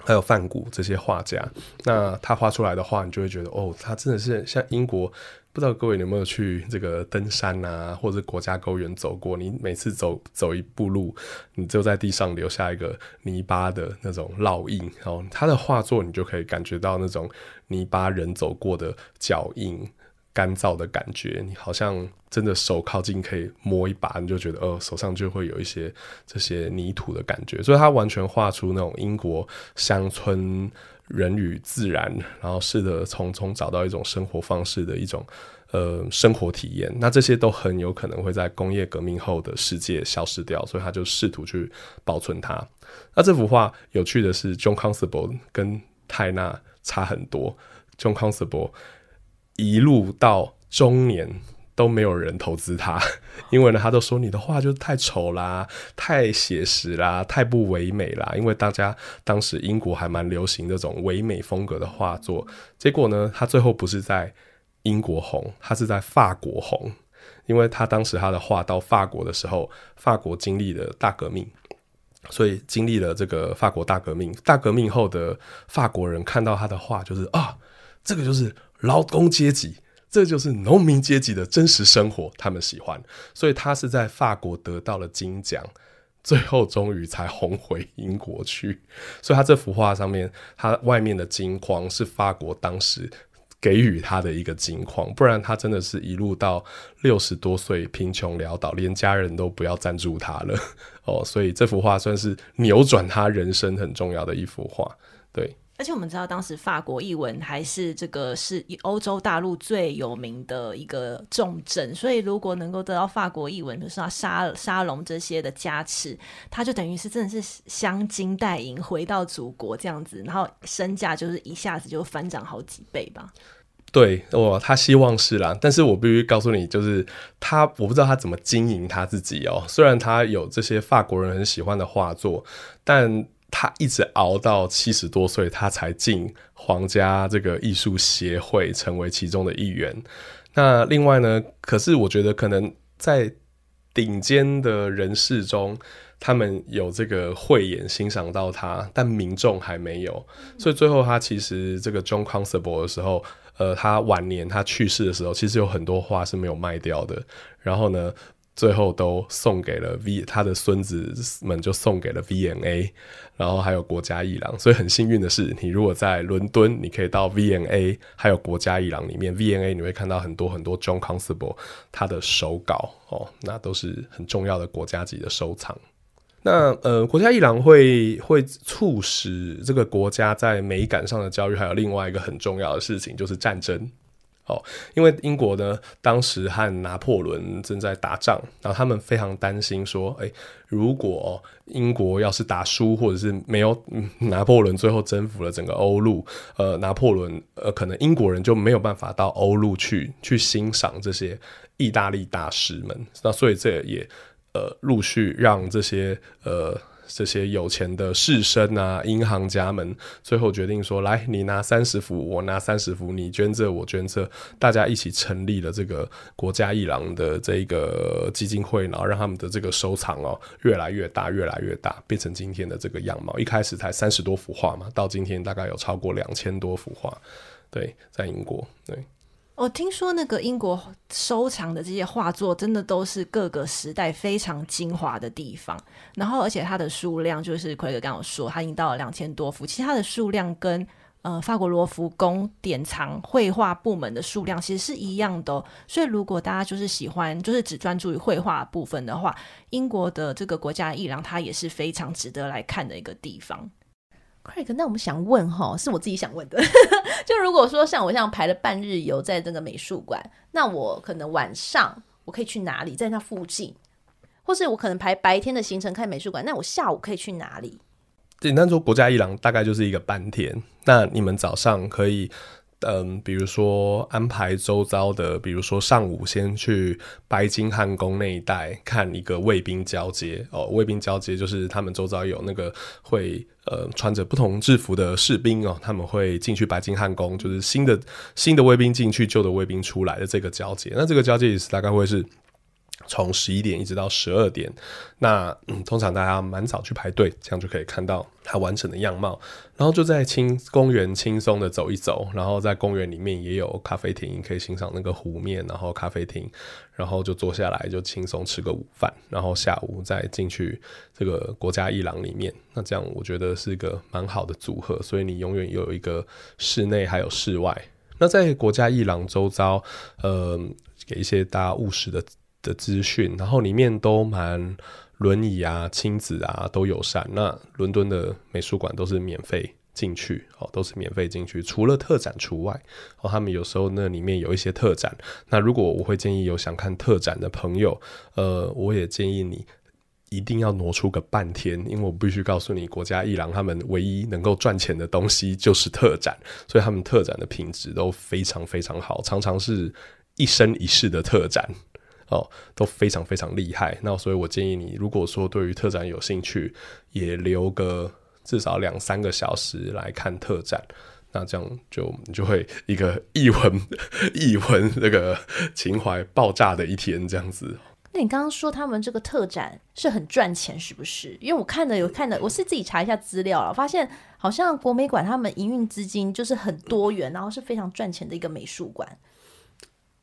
[SPEAKER 3] 还有梵谷这些画家。那他画出来的画，你就会觉得哦，他真的是像英国。不知道各位有没有去这个登山啊，或者国家公园走过？你每次走走一步路，你就在地上留下一个泥巴的那种烙印。然后他的画作，你就可以感觉到那种泥巴人走过的脚印、干燥的感觉。你好像真的手靠近可以摸一把，你就觉得哦，手上就会有一些这些泥土的感觉。所以他完全画出那种英国乡村。人与自然，然后试着从中找到一种生活方式的一种呃生活体验。那这些都很有可能会在工业革命后的世界消失掉，所以他就试图去保存它。那这幅画有趣的是，John Constable 跟泰纳差很多。John Constable 一路到中年。都没有人投资他，因为呢，他都说你的画就太丑啦，太写实啦，太不唯美啦。因为大家当时英国还蛮流行这种唯美风格的画作，结果呢，他最后不是在英国红，他是在法国红，因为他当时他的画到法国的时候，法国经历了大革命，所以经历了这个法国大革命。大革命后的法国人看到他的画，就是啊，这个就是劳工阶级。这就是农民阶级的真实生活，他们喜欢，所以他是在法国得到了金奖，最后终于才红回英国去。所以他这幅画上面，他外面的金框是法国当时给予他的一个金框，不然他真的是一路到六十多岁贫穷潦倒，连家人都不要赞助他了 哦。所以这幅画算是扭转他人生很重要的一幅画，
[SPEAKER 2] 而且我们知道，当时法国艺文还是这个是欧洲大陆最有名的一个重镇，所以如果能够得到法国艺文，比如说沙沙龙这些的加持，他就等于是真的是镶金戴银回到祖国这样子，然后身价就是一下子就翻涨好几倍吧。
[SPEAKER 3] 对，我他希望是啦，但是我必须告诉你，就是他我不知道他怎么经营他自己哦。虽然他有这些法国人很喜欢的画作，但。他一直熬到七十多岁，他才进皇家这个艺术协会，成为其中的一员。那另外呢，可是我觉得可能在顶尖的人士中，他们有这个慧眼欣赏到他，但民众还没有。所以最后他其实这个 John Constable 的时候，呃，他晚年他去世的时候，其实有很多画是没有卖掉的。然后呢，最后都送给了 V，他的孙子们就送给了 VNA，然后还有国家艺廊。所以很幸运的是，你如果在伦敦，你可以到 VNA，还有国家艺廊里面，VNA 你会看到很多很多 John Constable 他的手稿哦，那都是很重要的国家级的收藏。那呃，国家艺廊会会促使这个国家在美感上的教育，还有另外一个很重要的事情，就是战争。哦，因为英国呢，当时和拿破仑正在打仗，然后他们非常担心说，诶，如果英国要是打输，或者是没有拿破仑最后征服了整个欧陆，呃，拿破仑呃，可能英国人就没有办法到欧陆去去欣赏这些意大利大师们，那所以这也呃陆续让这些呃。这些有钱的士绅啊，银行家们最后决定说：“来，你拿三十幅，我拿三十幅，你捐这，我捐这，大家一起成立了这个国家艺廊的这个基金会，然后让他们的这个收藏哦越来越大，越来越大，变成今天的这个样貌。一开始才三十多幅画嘛，到今天大概有超过两千多幅画。对，在英国，对。”
[SPEAKER 2] 我听说那个英国收藏的这些画作，真的都是各个时代非常精华的地方。然后，而且它的数量，就是奎格刚刚说，它已经到了两千多幅。其实它的数量跟呃法国罗浮宫典藏绘画部门的数量其实是一样的。所以，如果大家就是喜欢，就是只专注于绘画部分的话，英国的这个国家艺廊，它也是非常值得来看的一个地方。
[SPEAKER 1] Craig，那我们想问哈，是我自己想问的，就如果说像我这样排了半日游在这个美术馆，那我可能晚上我可以去哪里？在那附近，或是我可能排白天的行程看美术馆，那我下午可以去哪里？
[SPEAKER 3] 简单说，国家一廊大概就是一个半天，那你们早上可以。嗯，比如说安排周遭的，比如说上午先去白金汉宫那一带看一个卫兵交接哦，卫兵交接就是他们周遭有那个会呃穿着不同制服的士兵哦，他们会进去白金汉宫，就是新的新的卫兵进去，旧的卫兵出来的这个交接，那这个交接也是大概会是。从十一点一直到十二点，那、通常大家蛮早去排队，这样就可以看到它完整的样貌。然后就在轻公园轻松的走一走，然后在公园里面也有咖啡厅，可以欣赏那个湖面，然后咖啡厅，然后就坐下来就轻松吃个午饭，然后下午再进去这个国家一廊里面。那这样我觉得是一个蛮好的组合，所以你永远有一个室内还有室外。那在国家一廊周遭，呃，给一些大家务实的。的资讯，然后里面都蛮轮椅啊、亲子啊都友善。那伦敦的美术馆都是免费进去，哦，都是免费进去，除了特展除外。哦，他们有时候那里面有一些特展。那如果我会建议有想看特展的朋友，呃，我也建议你一定要挪出个半天，因为我必须告诉你，国家艺廊他们唯一能够赚钱的东西就是特展，所以他们特展的品质都非常非常好，常常是一生一世的特展。哦，都非常非常厉害。那所以，我建议你，如果说对于特展有兴趣，也留个至少两三个小时来看特展。那这样就你就会一个 艺文 艺文那个情怀爆炸的一天，这样子。
[SPEAKER 1] 那你刚刚说他们这个特展是很赚钱，是不是？因为我看了有看的，我是自己查一下资料了，发现好像国美馆他们营运资金就是很多元，然后是非常赚钱的一个美术馆。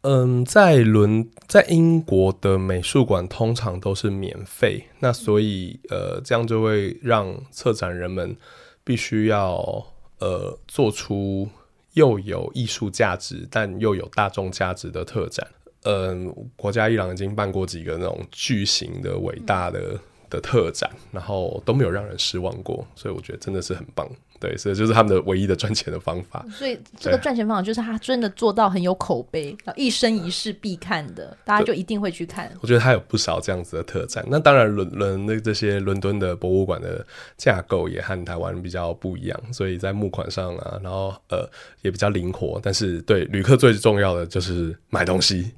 [SPEAKER 3] 嗯，在伦在英国的美术馆通常都是免费，那所以呃，这样就会让策展人们必须要呃做出又有艺术价值但又有大众价值的特展。嗯，国家伊朗已经办过几个那种巨型的伟大的的特展，然后都没有让人失望过，所以我觉得真的是很棒。对，所以就是他们的唯一的赚钱的方法。
[SPEAKER 1] 所以这个赚钱方法就是他真的做到很有口碑，然后一生一世必看的，大家就一定会去看。
[SPEAKER 3] 我觉得他有不少这样子的特展。那当然，伦伦那这些伦敦的博物馆的架构也和台湾比较不一样，所以在募款上啊，然后呃也比较灵活。但是对旅客最重要的就是买东西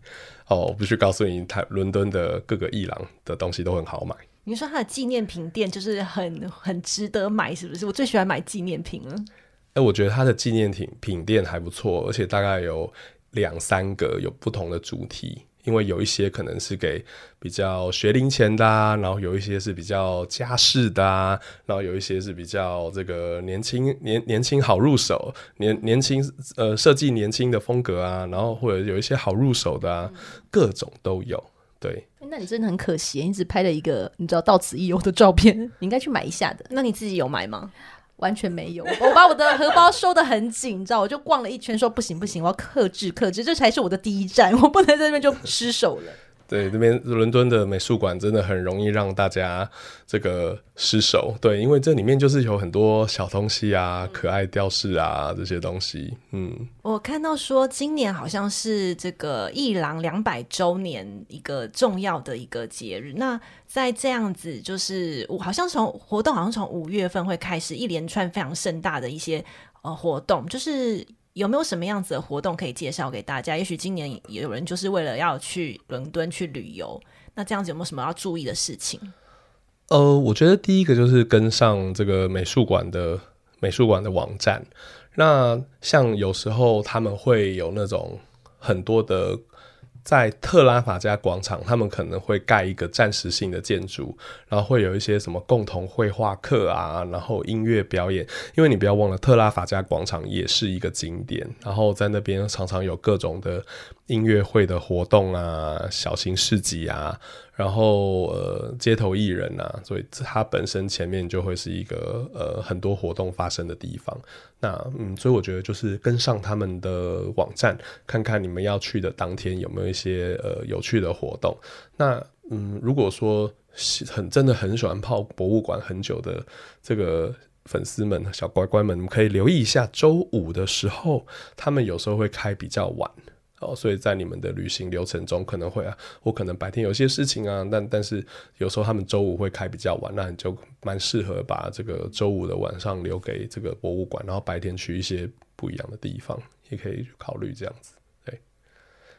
[SPEAKER 3] 哦，我必须告诉你，台伦敦的各个艺廊的东西都很好买。
[SPEAKER 2] 你说他的纪念品店就是很很值得买，是不是？我最喜欢买纪念品了。
[SPEAKER 3] 哎、我觉得他的纪念品品店还不错，而且大概有两三个有不同的主题，因为有一些可能是给比较学龄前的啊，然后有一些是比较家世的啊，然后有一些是比较这个年轻年年轻好入手，年年轻呃设计年轻的风格啊，然后或者有一些好入手的啊，各种都有。对，
[SPEAKER 1] 那你真的很可惜，你只拍了一个你知道到此一游的照片，你应该去买一下的。
[SPEAKER 2] 那你自己有买吗？
[SPEAKER 1] 完全没有，我把我的荷包收得很紧，你知道，我就逛了一圈，说不行不行，我要克制克制，这才是我的第一站，我不能在这边就失手了。
[SPEAKER 3] 对，这边伦敦的美术馆真的很容易让大家这个失手。对，因为这里面就是有很多小东西啊，可爱吊饰啊这些东西。嗯，
[SPEAKER 2] 我看到说今年好像是这个艺廊两百周年一个重要的一个节日。那在这样子，就是我好像从活动好像从五月份会开始一连串非常盛大的一些呃活动，就是。有没有什么样子的活动可以介绍给大家？也许今年有人就是为了要去伦敦去旅游，那这样子有没有什么要注意的事情？
[SPEAKER 3] 呃，我觉得第一个就是跟上这个美术馆的美术馆的网站。那像有时候他们会有那种很多的。在特拉法加广场，他们可能会盖一个暂时性的建筑，然后会有一些什么共同绘画课啊，然后音乐表演。因为你不要忘了，特拉法加广场也是一个景点，然后在那边常常有各种的音乐会的活动啊，小型市集啊。然后呃，街头艺人、啊，所以它本身前面就会是一个呃很多活动发生的地方。那嗯，所以我觉得就是跟上他们的网站，看看你们要去的当天有没有一些呃有趣的活动。那嗯，如果说很真的很喜欢泡博物馆很久的这个粉丝们、小乖乖们，你们可以留意一下周五的时候，他们有时候会开比较晚。哦，所以在你们的旅行流程中，可能会啊，我可能白天有些事情啊，但但是有时候他们周五会开比较晚，那你就蛮适合把这个周五的晚上留给这个博物馆，然后白天去一些不一样的地方，也可以考虑这样子。对，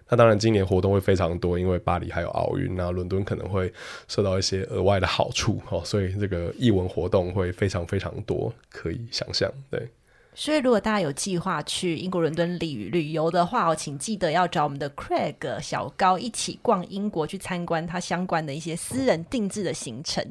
[SPEAKER 3] 那当然今年活动会非常多，因为巴黎还有奥运，那伦敦可能会受到一些额外的好处哦，所以这个译文活动会非常非常多，可以想象对。
[SPEAKER 2] 所以，如果大家有计划去英国伦敦旅旅游的话，我请记得要找我们的 Craig 小高一起逛英国，去参观他相关的一些私人定制的行程。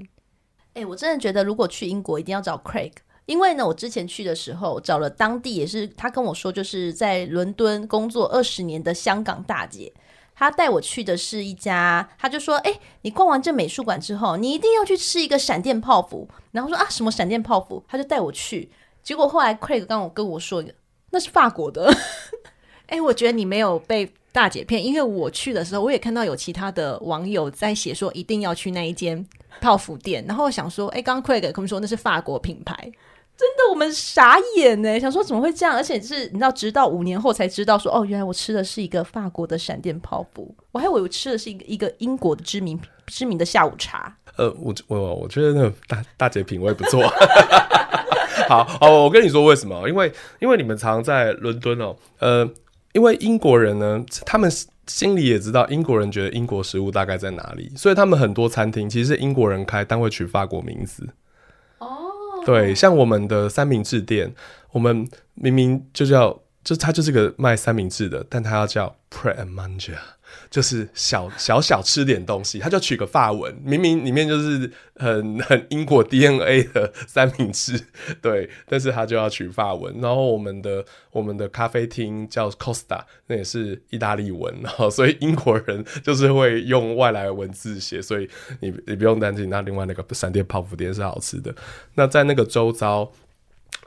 [SPEAKER 1] 哎、我真的觉得，如果去英国一定要找 Craig，因为呢，我之前去的时候找了当地也是他跟我说，就是在伦敦工作二十年的香港大姐，他带我去的是一家，他就说：“哎、你逛完这美术馆之后，你一定要去吃一个闪电泡芙。”然后说：“啊，什么闪电泡芙？”他就带我去。结果后来 Craig 刚我跟我说，那是法国的。
[SPEAKER 2] 哎、欸，我觉得你没有被大姐骗，因为我去的时候，我也看到有其他的网友在写说一定要去那一间泡芙店。然后我想说，哎、欸，刚刚 Craig 跟我们说那是法国品牌，
[SPEAKER 1] 真的我们傻眼呢，想说怎么会这样？而且是你知道，直到五年后才知道说，哦，原来我吃的是一个法国的闪电泡芙，我还以为我吃的是一个一个英国的知名知名的下午茶。
[SPEAKER 3] 呃，我我我觉得那大大姐品味不错。好，好，我跟你说为什么？因为，因为你们常在伦敦哦，呃，因为英国人呢，他们心里也知道英国人觉得英国食物大概在哪里，所以他们很多餐厅其实是英国人开，但会取法国名字。哦，对，像我们的三明治店，我们明明就叫，就它就是个卖三明治的，但它要叫 Pret a Manger。就是小小小吃点东西，他就取个法文，明明里面就是很很英国 DNA 的三明治，对，但是他就要取法文。然后我们的我们的咖啡厅叫 Costa，那也是意大利文，然后所以英国人就是会用外来文字写，所以你你不用担心。那另外那个闪电泡芙店是好吃的。那在那个周遭。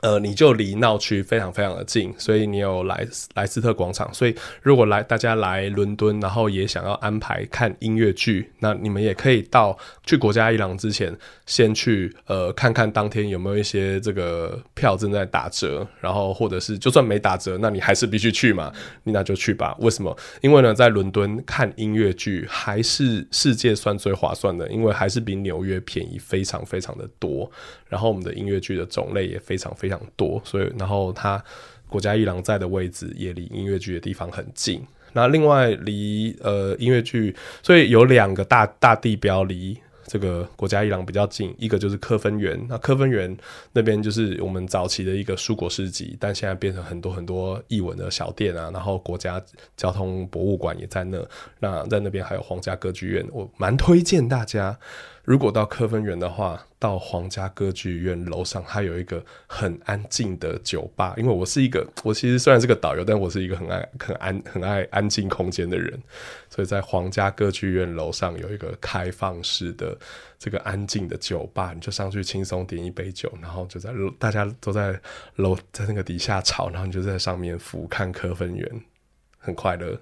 [SPEAKER 3] 呃，你就离闹区非常非常的近，所以你有莱莱斯特广场。所以如果来大家来伦敦，然后也想要安排看音乐剧，那你们也可以到去国家一廊之前，先去呃看看当天有没有一些这个票正在打折，然后或者是就算没打折，那你还是必须去嘛，你那就去吧。为什么？因为呢，在伦敦看音乐剧还是世界算最划算的，因为还是比纽约便宜非常非常的多。然后我们的音乐剧的种类也非常非常多，所以然后它国家一郎在的位置也离音乐剧的地方很近。那另外离呃音乐剧，所以有两个大大地标离这个国家一郎比较近，一个就是科芬园。那科芬园那边就是我们早期的一个书果市集，但现在变成很多很多艺文的小店啊。然后国家交通博物馆也在那，那在那边还有皇家歌剧院，我蛮推荐大家。如果到科芬园的话，到皇家歌剧院楼上，它有一个很安静的酒吧。因为我是一个，我其实虽然是个导游，但我是一个很爱、很安、很爱安静空间的人。所以在皇家歌剧院楼上有一个开放式的这个安静的酒吧，你就上去轻松点一杯酒，然后就在大家都在楼在那个底下吵，然后你就在上面俯瞰科芬园，很快乐。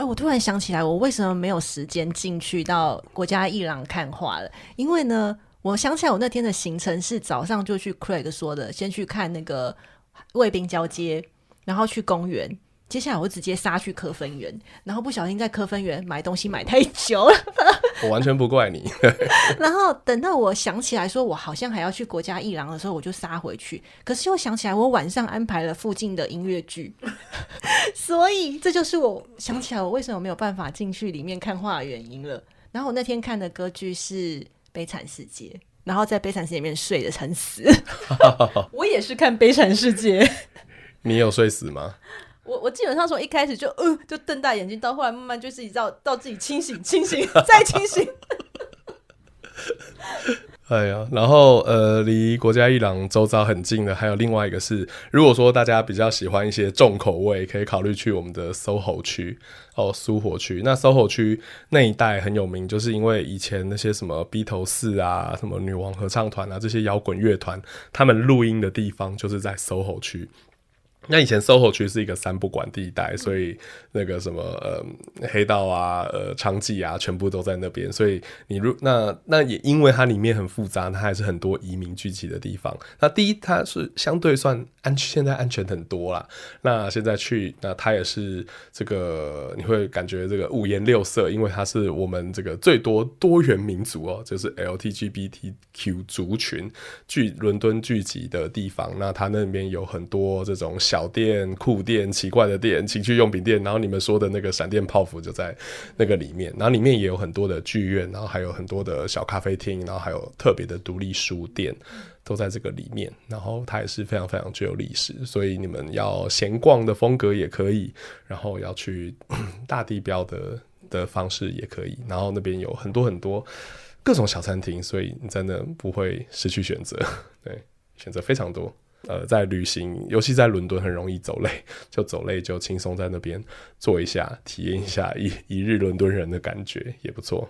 [SPEAKER 3] 对。
[SPEAKER 2] 哎，我突然想起来，我为什么没有时间进去到国家艺廊看画了？因为呢，我想起来我那天的行程是早上就去 Craig 说的，先去看那个卫兵交接，然后去公园。接下来我直接杀去科芬园，然后不小心在科芬园买东西买太久了。
[SPEAKER 3] 我完全不怪你。
[SPEAKER 2] 然后等到我想起来说，我好像还要去国家艺廊的时候，我就杀回去。可是又想起来，我晚上安排了附近的音乐剧，所以这就是我想起来我为什么没有办法进去里面看画的原因了。然后我那天看的歌剧是《悲惨世界》，然后在《悲惨世界》里面睡得很死。我也是看《悲惨世界》，
[SPEAKER 3] 你有睡死吗？
[SPEAKER 1] 我我基本上从一开始就呃就瞪大眼睛，到后来慢慢就是一直到到自己清醒清醒再清醒。
[SPEAKER 3] 哎呀，然后呃离国家艺廊周遭很近的还有另外一个是，如果说大家比较喜欢一些重口味，可以考虑去我们的 SOHO 区哦苏活区。那 SOHO 区那一带很有名，就是因为以前那些什么 B 头四啊、什么女王合唱团啊这些摇滚乐团，他们录音的地方就是在 SOHO 区。那以前 SOHO 区是一个三不管地带，所以那个什么呃黑道啊、呃娼妓啊，全部都在那边。所以你如那那也因为它里面很复杂，它还是很多移民聚集的地方。那第一，它是相对算安，现在安全很多啦。那现在去，那它也是这个你会感觉这个五颜六色，因为它是我们这个最多多元民族哦，就是 LGBTQ 族群聚伦敦聚集的地方。那它那边有很多这种。小店、酷店、奇怪的店、情趣用品店，然后你们说的那个闪电泡芙就在那个里面，然后里面也有很多的剧院，然后还有很多的小咖啡厅，然后还有特别的独立书店，都在这个里面。然后它也是非常非常具有历史，所以你们要闲逛的风格也可以，然后要去 大地标的的方式也可以。然后那边有很多很多各种小餐厅，所以你真的不会失去选择，对，选择非常多。呃，在旅行，尤其在伦敦，很容易走累，就走累就轻松在那边坐一下，体验一下一一日伦敦人的感觉，也不错。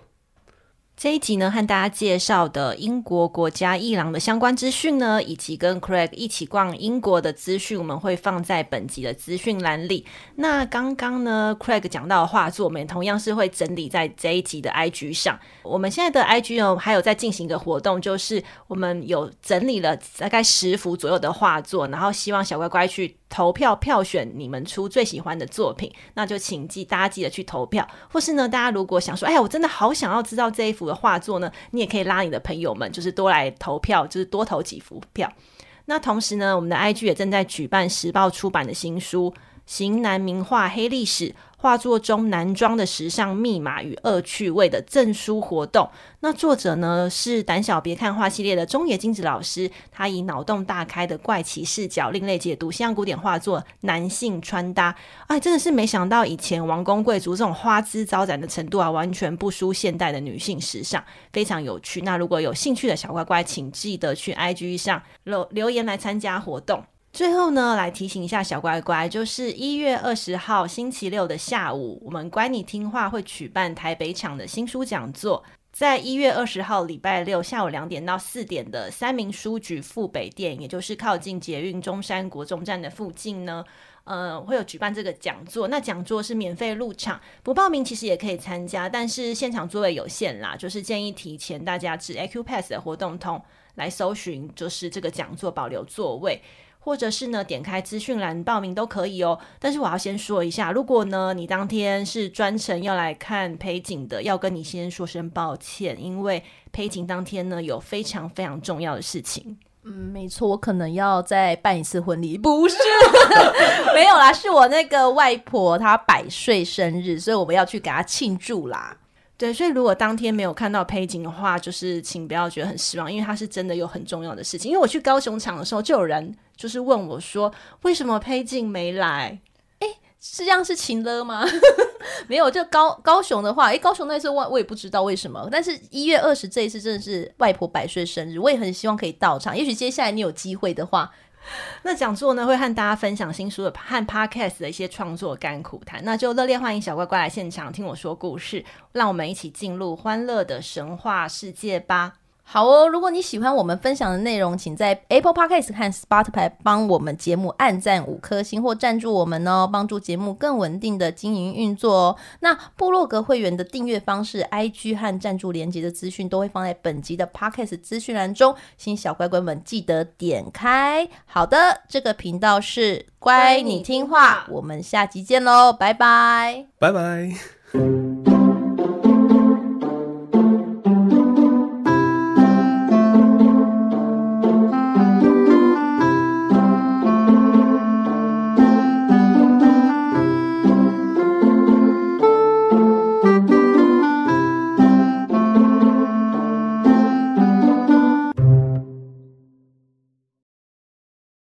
[SPEAKER 2] 这一集呢，和大家介绍的英国国家艺廊的相关资讯呢，以及跟 Craig 一起逛英国的资讯，我们会放在本集的资讯栏里。那刚刚呢，Craig 讲到的画作，我们同样是会整理在这一集的 IG 上。我们现在的 IG 呢，还有在进行一个活动，就是我们有整理了大概十幅左右的画作，然后希望小乖乖去。投票票选你们出最喜欢的作品，那就请记大家记得去投票，或是呢，大家如果想说，哎呀，我真的好想要知道这一幅的画作呢，你也可以拉你的朋友们，就是多来投票，就是多投几幅票。那同时呢，我们的 IG 也正在举办时报出版的新书《型男名画黑历史》。画作中男装的时尚密码与恶趣味的赠书活动，那作者呢是胆小别看画系列的中野金子老师，他以脑洞大开的怪奇视角，另类解读西洋古典画作男性穿搭，哎，真的是没想到以前王公贵族这种花枝招展的程度啊，完全不输现代的女性时尚，非常有趣。那如果有兴趣的小乖乖，请记得去 IG 上留留言来参加活动。最后呢，来提醒一下小乖乖，就是一月二十号星期六的下午，我们乖你听话会举办台北场的新书讲座。在一月二十号礼拜六下午两点到四点的三民书局富北店，也就是靠近捷运中山国中站的附近呢，呃，会有举办这个讲座。那讲座是免费入场，不报名其实也可以参加，但是现场座位有限啦，就是建议提前大家至 Acupass 的活动通来搜寻，就是这个讲座保留座位。或者是呢，点开资讯栏报名都可以哦。但是我要先说一下，如果呢你当天是专程要来看裴景的，要跟你先说声抱歉，因为裴景当天呢有非常非常重要的事情。
[SPEAKER 1] 嗯，没错，我可能要再办一次婚礼，不是，没有啦，是我那个外婆她百岁生日，所以我们要去给她庆祝啦。
[SPEAKER 2] 对，所以如果当天没有看到裴景的话，就是请不要觉得很失望，因为他是真的有很重要的事情。因为我去高雄场的时候，就有人就是问我说，为什么裴静没来？
[SPEAKER 1] 哎，是这样是情勒吗？没有，就高高雄的话，哎，高雄那次我我也不知道为什么，但是一月二十这一次真的是外婆百岁生日，我也很希望可以到场。也许接下来你有机会的话。
[SPEAKER 2] 那讲座呢，会和大家分享新书的和 Podcast 的一些创作甘苦谈，那就热烈欢迎小乖乖来现场听我说故事，让我们一起进入欢乐的神话世界吧。
[SPEAKER 1] 好哦，如果你喜欢我们分享的内容，请在 Apple Podcast 和 Spotify 帮我们节目按赞五颗星或赞助我们哦，帮助节目更稳定的经营运作哦。那部落格会员的订阅方式、IG 和赞助连接的资讯都会放在本集的 Podcast 资讯栏中，请小乖乖们记得点开。好的，这个频道是乖，你听话，我们下集见喽，拜拜，
[SPEAKER 3] 拜拜。